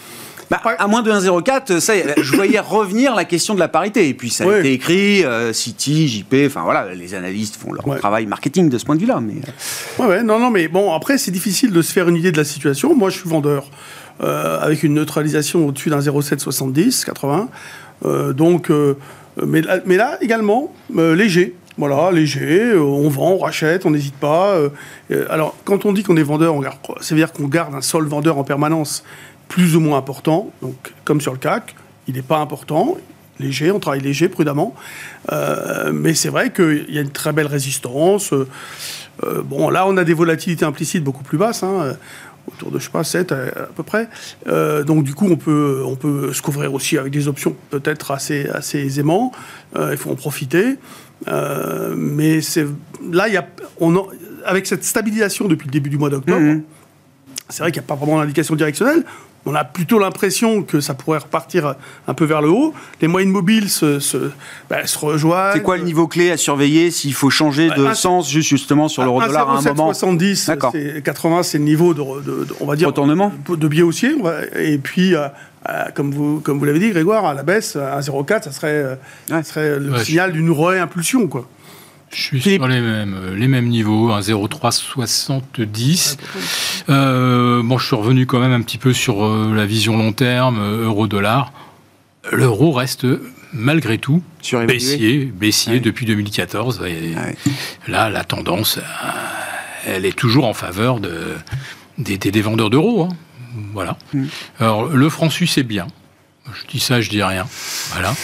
bah, à moins de 1,04, ça, je voyais revenir la question de la parité. Et puis ça a été écrit, euh, City, JP, enfin voilà, les analystes font leur travail marketing de ce point de vue-là. Mais... Euh. Ouais, ouais, non, non, mais bon, après, c'est difficile de se faire une idée de la situation. Moi, je suis vendeur euh, avec une neutralisation au-dessus d'un 0,770, 80. donc, mais, mais, là, également, léger. Voilà, léger, euh, on vend, on rachète, on n'hésite pas. Euh, euh, alors, quand on dit qu'on est vendeur, ça veut dire qu'on garde un sol vendeur en permanence plus ou moins important. Donc, comme sur le CAC, il n'est pas important, léger, on travaille léger, prudemment. mais c'est vrai qu'il y a une très belle résistance. bon, là, on a des volatilités implicites beaucoup plus basses. Hein, autour de, je sais pas, 7 à, peu près. donc, du coup, on peut, on se couvrir aussi avec des options peut-être assez, assez aisément. il faut en profiter. Euh, mais c'est là, y a, on avec cette stabilisation depuis le début du mois d'octobre, mhm. c'est vrai qu'il n'y a pas vraiment d'indication directionnelle. On a plutôt l'impression que ça pourrait repartir un peu vers le haut. Les moyennes mobiles se, se, bah, se rejoignent. C'est quoi le niveau clé à surveiller s'il faut changer de sens justement sur l'euro dollar à un moment 70, 80, c'est le niveau de, on va dire, Retournement. de biais haussier. Et puis, euh, euh, comme vous, comme vous l'avez dit, Grégoire, à la baisse, à 0,4, ça serait, euh, ça serait le signal d'une réimpulsion, quoi. Je suis sur les mêmes, les mêmes niveaux, 0,370. Euh, bon, je suis revenu quand même un petit peu sur euh, la vision long terme, euro-dollar. L'euro reste malgré tout baissier, baissier depuis 2014. Ah là, la tendance, elle est toujours en faveur de, des, des vendeurs d'euros. Hein. Voilà. Mm. Alors, le franc suisse est bien. Je dis ça, je dis rien. Voilà.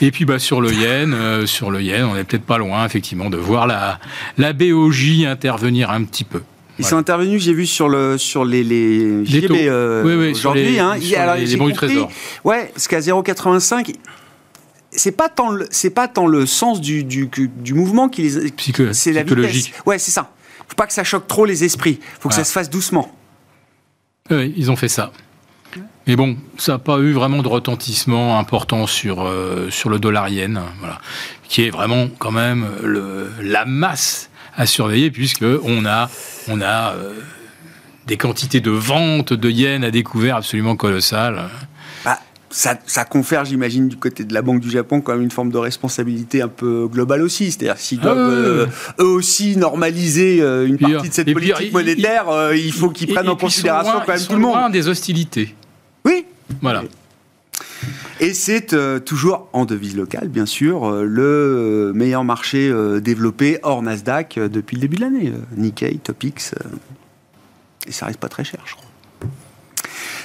Et puis bah, sur le yen, euh, sur le yen, on n'est peut-être pas loin effectivement de voir la, la BOJ intervenir un petit peu. Ils sont intervenus, j'ai vu sur le sur les les, les euh, oui, oui, aujourd'hui. Hein, les, bons du trésor. Ouais, parce qu'à 0,85, c'est pas tant le, c'est pas tant le sens du, du, du mouvement qui les, c'est la vitesse. Ouais, c'est ça. Faut pas que ça choque trop les esprits. Faut que ça se fasse doucement. Oui, ils ont fait ça. Mais bon, ça n'a pas eu vraiment de retentissement important sur, euh, sur le dollar yen, voilà, qui est vraiment quand même la masse à surveiller, puisqu'on a, on a euh, des quantités de ventes de yens à découvert absolument colossales. Ça, ça, confère, j'imagine, du côté de la Banque du Japon, quand même une forme de responsabilité un peu globale aussi. C'est-à-dire s'ils doivent ah euh, eux aussi normaliser une partie de cette politique monétaire, il, faut qu'ils prennent en considération quand même tout le monde. Loin des hostilités. Oui. Voilà. Et c'est euh, toujours en devise locale, bien sûr, euh, le meilleur marché euh, développé hors Nasdaq depuis le début de l'année. Nikkei, Topix. et ça reste pas très cher, je crois.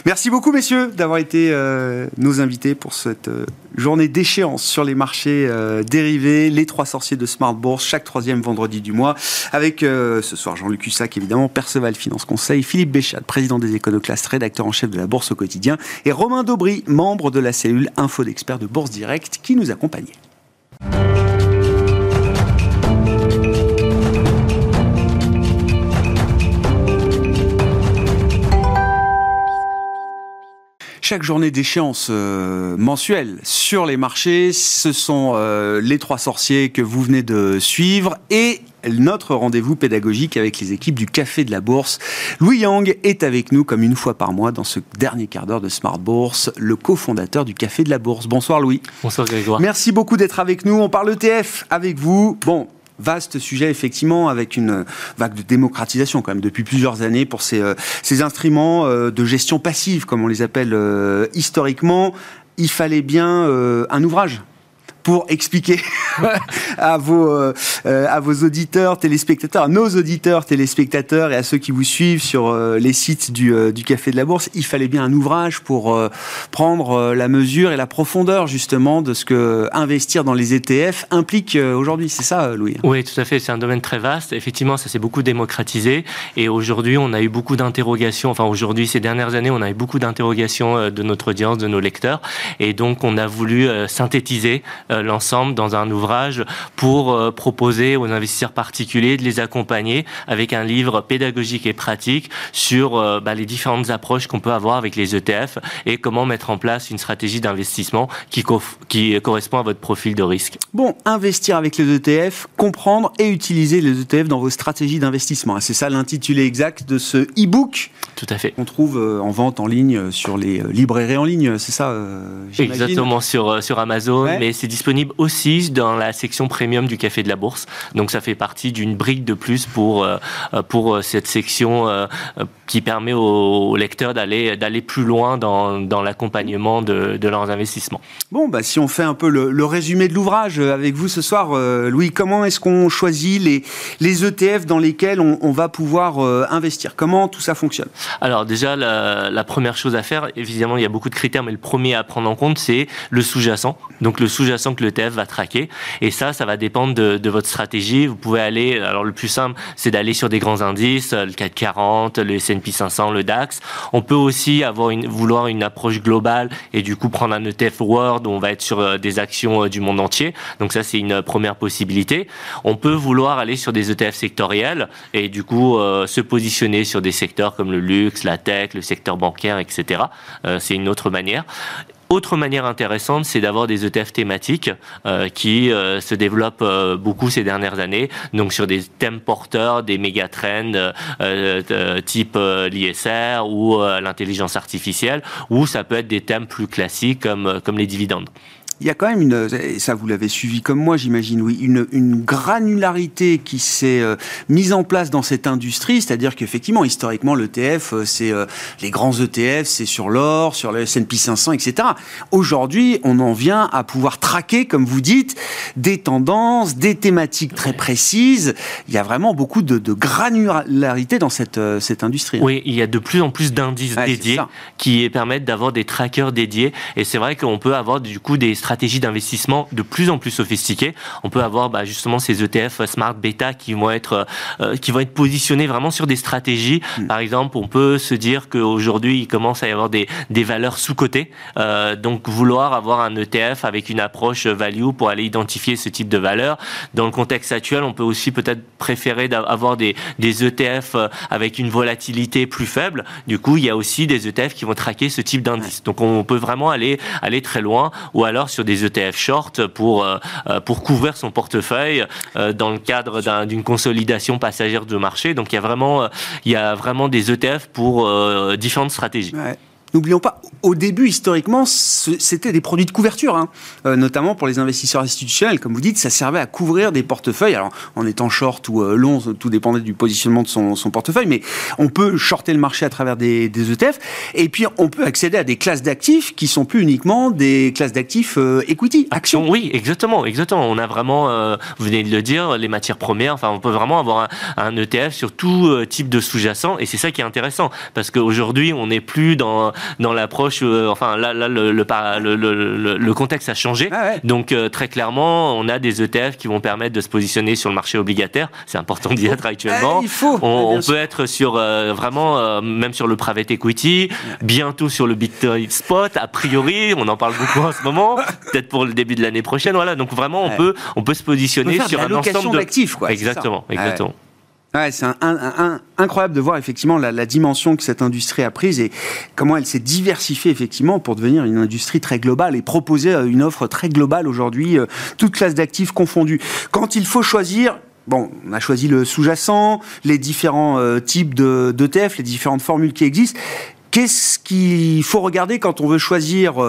Merci beaucoup, messieurs, d'avoir été euh, nos invités pour cette euh, journée d'échéance sur les marchés euh, dérivés, les trois sorciers de Smart Bourse, chaque troisième vendredi du mois, avec ce soir Jean-Luc Hussac, évidemment, Perceval Finance Conseil, Philippe Béchat, président des Éconoclastes, rédacteur en chef de la Bourse au quotidien, et Romain Daubry, membre de la cellule Info d'experts de Bourse Direct, qui nous accompagnait. Chaque journée d'échéance euh, mensuelle sur les marchés. Ce sont euh, les trois sorciers que vous venez de suivre et notre rendez-vous pédagogique avec les équipes du Café de la Bourse. Louis Yang est avec nous comme une fois par mois dans ce dernier quart d'heure de Smart Bourse, le cofondateur du Café de la Bourse. Bonsoir Louis. Bonsoir Grégoire. Merci beaucoup d'être avec nous. On parle ETF avec vous. Bon, vaste sujet effectivement avec une vague de démocratisation quand même depuis plusieurs années pour ces, euh, ces instruments euh, de gestion passive comme on les appelle euh, historiquement. Il fallait bien un ouvrage pour expliquer à vos euh, euh, à vos auditeurs, téléspectateurs, à nos auditeurs, téléspectateurs et à ceux qui vous suivent sur euh, les sites du, du, Café de la Bourse, il fallait bien un ouvrage pour prendre la mesure et la profondeur justement de ce que investir dans les ETF implique aujourd'hui. C'est ça, Louis? Oui, tout à fait. C'est un domaine très vaste. Effectivement, ça s'est beaucoup démocratisé et aujourd'hui, on a eu beaucoup d'interrogations. Enfin, aujourd'hui, ces dernières années, on a eu beaucoup d'interrogations de notre audience, de nos lecteurs, et donc on a voulu synthétiser euh, l'ensemble dans un ouvrage pour euh, proposer aux investisseurs particuliers de les accompagner avec un livre pédagogique et pratique sur euh, bah, les différentes approches qu'on peut avoir avec les ETF et comment mettre en place une stratégie d'investissement qui, qui correspond à votre profil de risque. Bon, investir avec les ETF, comprendre et utiliser les ETF dans vos stratégies d'investissement. C'est ça l'intitulé exact de ce e-book Tout à fait. qu'on trouve en vente en ligne sur les librairies en ligne, c'est ça Exactement, sur, sur Amazon, mais c'est disponible aussi dans la section premium du Café de la Bourse. Donc ça fait partie d'une brique de plus pour, euh, pour euh, cette section euh, qui permet aux, lecteurs d'aller d'aller plus loin dans, dans l'accompagnement de, de, leurs investissements. Bon, bah, si on fait un peu le, résumé de l'ouvrage avec vous ce soir, Louis, comment est-ce qu'on choisit les, les ETF dans lesquels on, on va pouvoir investir? Comment tout ça fonctionne? Alors déjà, la, la, première chose à faire, évidemment, il y a beaucoup de critères, mais le premier à prendre en compte, c'est le sous-jacent. Donc le sous-jacent que l'ETF va traquer. Et ça, ça va dépendre de, votre stratégie. Vous pouvez aller, alors le plus simple, c'est d'aller sur des grands indices, le CAC 40, le S&P 500, le DAX. On peut aussi avoir vouloir une approche globale et du coup prendre un ETF World où on va être sur euh, des actions euh, du monde entier. Donc ça, c'est une première possibilité. On peut vouloir aller sur des ETF sectoriels et du coup euh, se positionner sur des secteurs comme le luxe, la tech, le secteur bancaire, etc. c'est une autre manière. Autre manière intéressante, c'est d'avoir des ETF thématiques euh, qui euh, se développent euh, beaucoup ces dernières années, donc sur des thèmes porteurs, des méga trends type l'ISR ou l'intelligence artificielle, ou ça peut être des thèmes plus classiques comme, comme les dividendes il y a quand même une, et ça vous l'avez suivi comme moi, j'imagine, oui, une, une, granularité qui s'est euh, mise en place dans cette industrie, c'est-à-dire qu'effectivement, historiquement, l'ETF, euh, c'est euh, les grands ETF, c'est sur l'or, sur le S&P 500, etc. Aujourd'hui, on en vient à pouvoir traquer, comme vous dites, des tendances, des thématiques très précises. Il y a vraiment beaucoup de, de granularité dans cette, cette industrie. Oui, il y a de plus en plus d'indices dédiés qui permettent d'avoir des trackers dédiés, et c'est vrai qu'on peut avoir du coup des stratégies stratégies d'investissement de plus en plus sophistiquées. On peut avoir bah, justement ces ETF Smart Beta qui vont être qui vont être positionnés vraiment sur des stratégies. Mm. Par exemple, on peut se dire qu'aujourd'hui il commence à y avoir des, des valeurs sous cotées. donc vouloir avoir un ETF avec une approche value pour aller identifier ce type de valeur. Dans le contexte actuel, on peut aussi peut-être préférer d'avoir des, des ETF avec une volatilité plus faible. Du coup, il y a aussi des ETF qui vont traquer ce type d'indice. Donc on peut vraiment aller, aller très loin, ou alors sur des ETF short pour, euh, euh, pour couvrir son portefeuille euh, dans le cadre d'une consolidation passagère de marché. Donc il y a vraiment, il y a vraiment des ETF pour différentes stratégies. N'oublions pas, au début, historiquement, c'était des produits de couverture, hein. euh, notamment pour les investisseurs institutionnels. Comme vous dites, ça servait à couvrir des portefeuilles. Alors, en étant short ou euh, long, tout dépendait du positionnement de son, portefeuille, mais on peut shorter le marché à travers des, ETF. Et puis, on peut accéder à des classes d'actifs qui sont plus uniquement des classes d'actifs euh, equity, actions. Oui, exactement, exactement. On a vraiment, vous venez de le dire, les matières premières. Enfin, on peut vraiment avoir un, ETF sur tout type de sous-jacent, et c'est ça qui est intéressant, parce qu'aujourd'hui, on n'est plus dans dans l'approche. Euh, enfin, là, là le, le, le, contexte a changé. Ah Donc, euh, très clairement, on a des ETF qui vont permettre de se positionner sur le marché obligataire. C'est important d'y être actuellement. il faut. On, peut être sur euh, vraiment, même sur le private equity, bientôt sur le Bitcoin spot. A priori, on en parle beaucoup en ce moment. Peut-être pour le début de l'année prochaine. Voilà. Donc, vraiment, on peut, on peut se positionner sur un ensemble d'actifs, quoi. Exactement, exactement. Ouais, c'est un, incroyable de voir effectivement la, dimension que cette industrie a prise et comment elle s'est diversifiée effectivement pour devenir une industrie très globale et proposer euh, une offre très globale aujourd'hui, euh, toute classe d'actifs confondues. Quand il faut choisir, bon, on a choisi le sous-jacent, les différents euh, types d'ETF, les différentes formules qui existent. Qu'est-ce qu'il faut regarder quand on veut choisir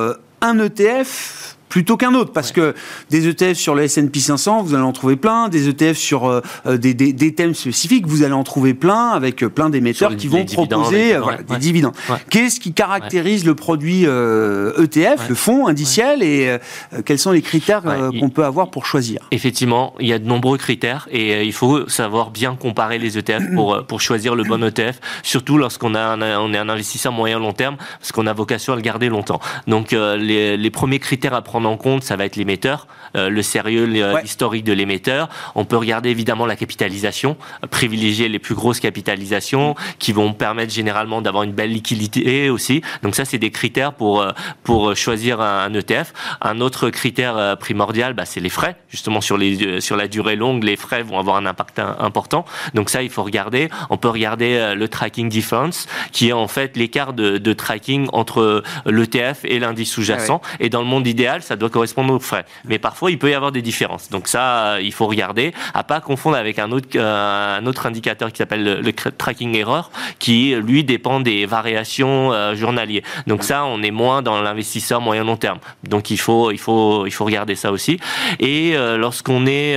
un ETF plutôt qu'un autre, parce que des ETF sur le S&P 500, vous allez en trouver plein, des ETF sur euh, euh, des, des, des, thèmes spécifiques, vous allez en trouver plein avec euh, plein d'émetteurs qui vont proposer des dividendes. Qu'est-ce qui caractérise le produit ETF, le fonds indiciel, et quels sont les critères qu'on peut avoir pour choisir? Effectivement, il y a de nombreux critères et il faut savoir bien comparer les ETF pour, pour choisir le bon ETF, surtout lorsqu'on a on est un investisseur moyen long terme, parce qu'on a vocation à le garder longtemps. Donc les, les premiers critères à prendre en compte, ça va être l'émetteur, euh, le sérieux, l'historique de l'émetteur. On peut regarder évidemment la capitalisation, privilégier les plus grosses capitalisations qui vont permettre généralement d'avoir une belle liquidité aussi. Donc ça, c'est des critères pour euh, pour choisir un ETF. Un autre critère euh, primordial, bah, c'est les frais. Justement sur les sur la durée longue, les frais vont avoir un impact important. Donc ça, il faut regarder. On peut regarder le tracking difference, qui est en fait l'écart de, de tracking entre l'ETF et l'indice sous-jacent. Ah et dans le monde idéal, ça doit correspondre aux frais. Mais parfois, il peut y avoir des différences. Donc ça, il faut regarder. À pas confondre avec un autre, euh, un autre indicateur qui s'appelle le, tracking error, qui lui dépend des variations euh, journalières. Donc ça, on est moins dans l'investisseur moyen long terme. Donc il faut, il faut, il faut regarder ça aussi. Et euh, lorsqu'on est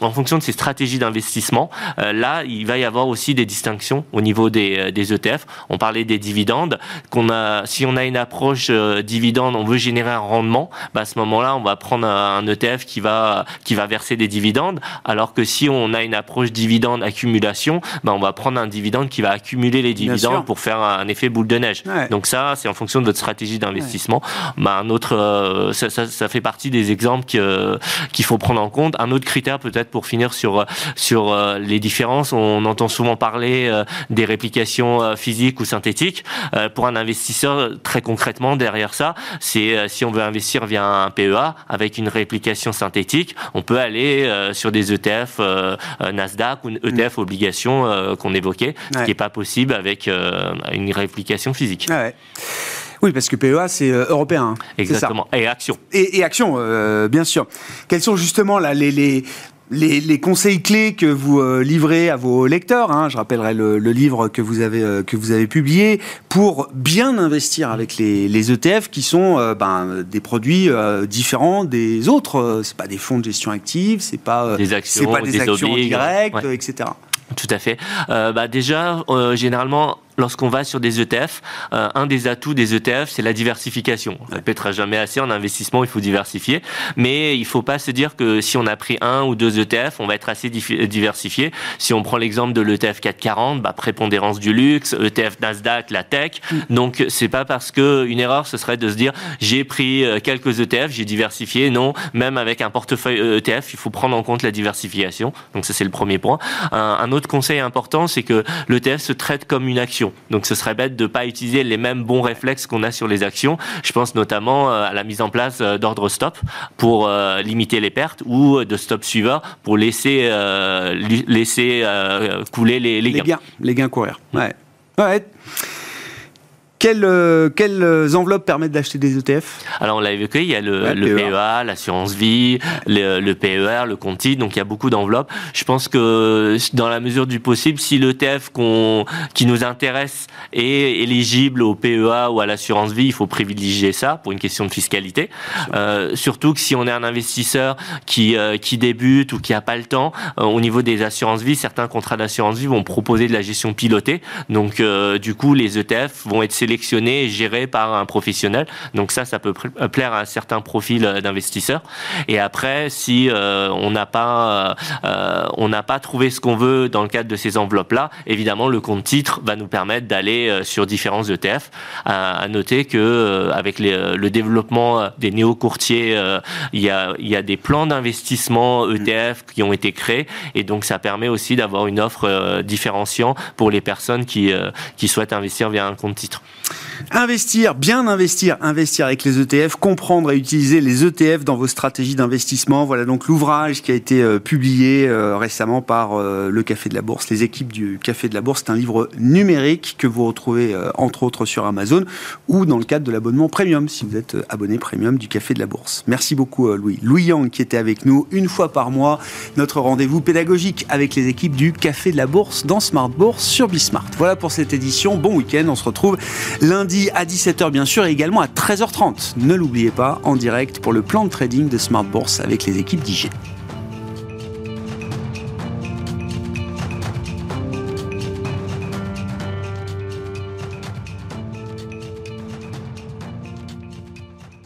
en fonction de ces stratégies d'investissement, là, il va y avoir aussi des distinctions au niveau des, des ETF. On parlait des dividendes. Qu'on a, si on a une approche dividende, on veut générer un rendement, bah, ce moment-là, on va prendre un ETF qui va, qui va verser des dividendes, alors que si on a une approche dividende accumulation, ben on va prendre un dividende qui va accumuler les dividendes pour faire un effet boule de neige. Donc ça, c'est en fonction de votre stratégie d'investissement. Ben, un autre, euh, ça, ça, ça, fait partie des exemples qu'il faut prendre en compte. Un autre critère peut-être pour finir sur, sur euh, les différences, on entend souvent parler euh, des réplications physiques ou synthétiques. Pour un investisseur, très concrètement, derrière ça, c'est si on veut investir via un un PEA avec une réplication synthétique, on peut aller euh, sur des ETF euh, euh, Nasdaq ou ETF obligations qu'on évoquait, ce qui n'est pas possible avec une réplication physique. Ah oui, parce que PEA, c'est européen. Hein. Exactement. Et action. Et, action, bien sûr. Quels sont justement là, les, les, les, conseils clés que vous euh, livrez à vos lecteurs, hein, je rappellerai le, livre que vous avez euh, que vous avez publié pour bien investir avec les, ETF qui sont euh, ben, des produits différents des autres. c'est pas des fonds de gestion active, c'est pas des actions, pas des, actions directes, etc. Tout à fait. bah déjà, généralement lorsqu'on va sur des ETF, un des atouts des ETF, c'est la diversification. On ne répétera jamais assez en investissement, il faut diversifier, mais il ne faut pas se dire que si on a pris un ou deux ETF, on va être assez diversifié. Si on prend l'exemple de l'ETF 440, bah, prépondérance du luxe, ETF Nasdaq, la tech. Mm. Donc c'est pas parce que une erreur ce serait de se dire j'ai pris euh, quelques ETF, j'ai diversifié. Non, même avec un portefeuille ETF, euh, il faut prendre en compte la diversification. Donc ça c'est le premier point. Un, autre conseil important, c'est que l'ETF se traite comme une action. Donc ce serait bête de pas utiliser les mêmes bons réflexes qu'on a sur les actions. Je pense notamment euh, à la mise en place d'ordre stop pour limiter les pertes ou de stop suiveur pour laisser laisser couler les, les, gains. Les gains courir. Ouais. Ouais. Quelles, euh, quelles, enveloppes permettent d'acheter des ETF Alors on l'a évoqué, il y a le, le PEA, l'assurance vie, le, le, PER, le Conti, donc il y a beaucoup d'enveloppes. Je pense que dans la mesure du possible, si l'ETF qu'on, qui nous intéresse est éligible au PEA ou à l'assurance vie, il faut privilégier ça pour une question de fiscalité. Euh, surtout que si on est un investisseur qui, euh, qui débute ou qui n'a pas le temps, euh, au niveau des assurances vie, certains contrats d'assurance vie vont proposer de la gestion pilotée. Donc du coup, les ETF vont être sélectionné et géré par un professionnel. Donc ça, ça peut euh, plaire à un certain profil euh, d'investisseur. Et après, si euh, on n'a pas, on n'a pas trouvé ce qu'on veut dans le cadre de ces enveloppes-là, évidemment, le compte titre va nous permettre d'aller sur différents ETF. À, noter que avec le développement des néo-courtiers, il y a, y a des plans d'investissement ETF qui ont été créés et donc ça permet aussi d'avoir une offre différenciant pour les personnes qui, qui souhaitent investir via un compte titre. Investir, bien investir, investir avec les ETF, comprendre et utiliser les ETF dans vos stratégies d'investissement. Voilà donc l'ouvrage qui a été euh, publié euh, récemment par euh, le Café de la Bourse, les équipes du Café de la Bourse. C'est un livre numérique que vous retrouvez entre autres sur Amazon ou dans le cadre de l'abonnement premium si vous êtes abonné premium du Café de la Bourse. Merci beaucoup Louis. Louis Yang qui était avec nous une fois par mois, notre rendez-vous pédagogique avec les équipes du Café de la Bourse dans Smart Bourse sur Bismart. Voilà pour cette édition. Bon week-end. On se retrouve lundi à 17h bien sûr et également à 13h30. Ne l'oubliez pas, en direct pour le plan de trading de Smart Bourse avec les équipes d'IG.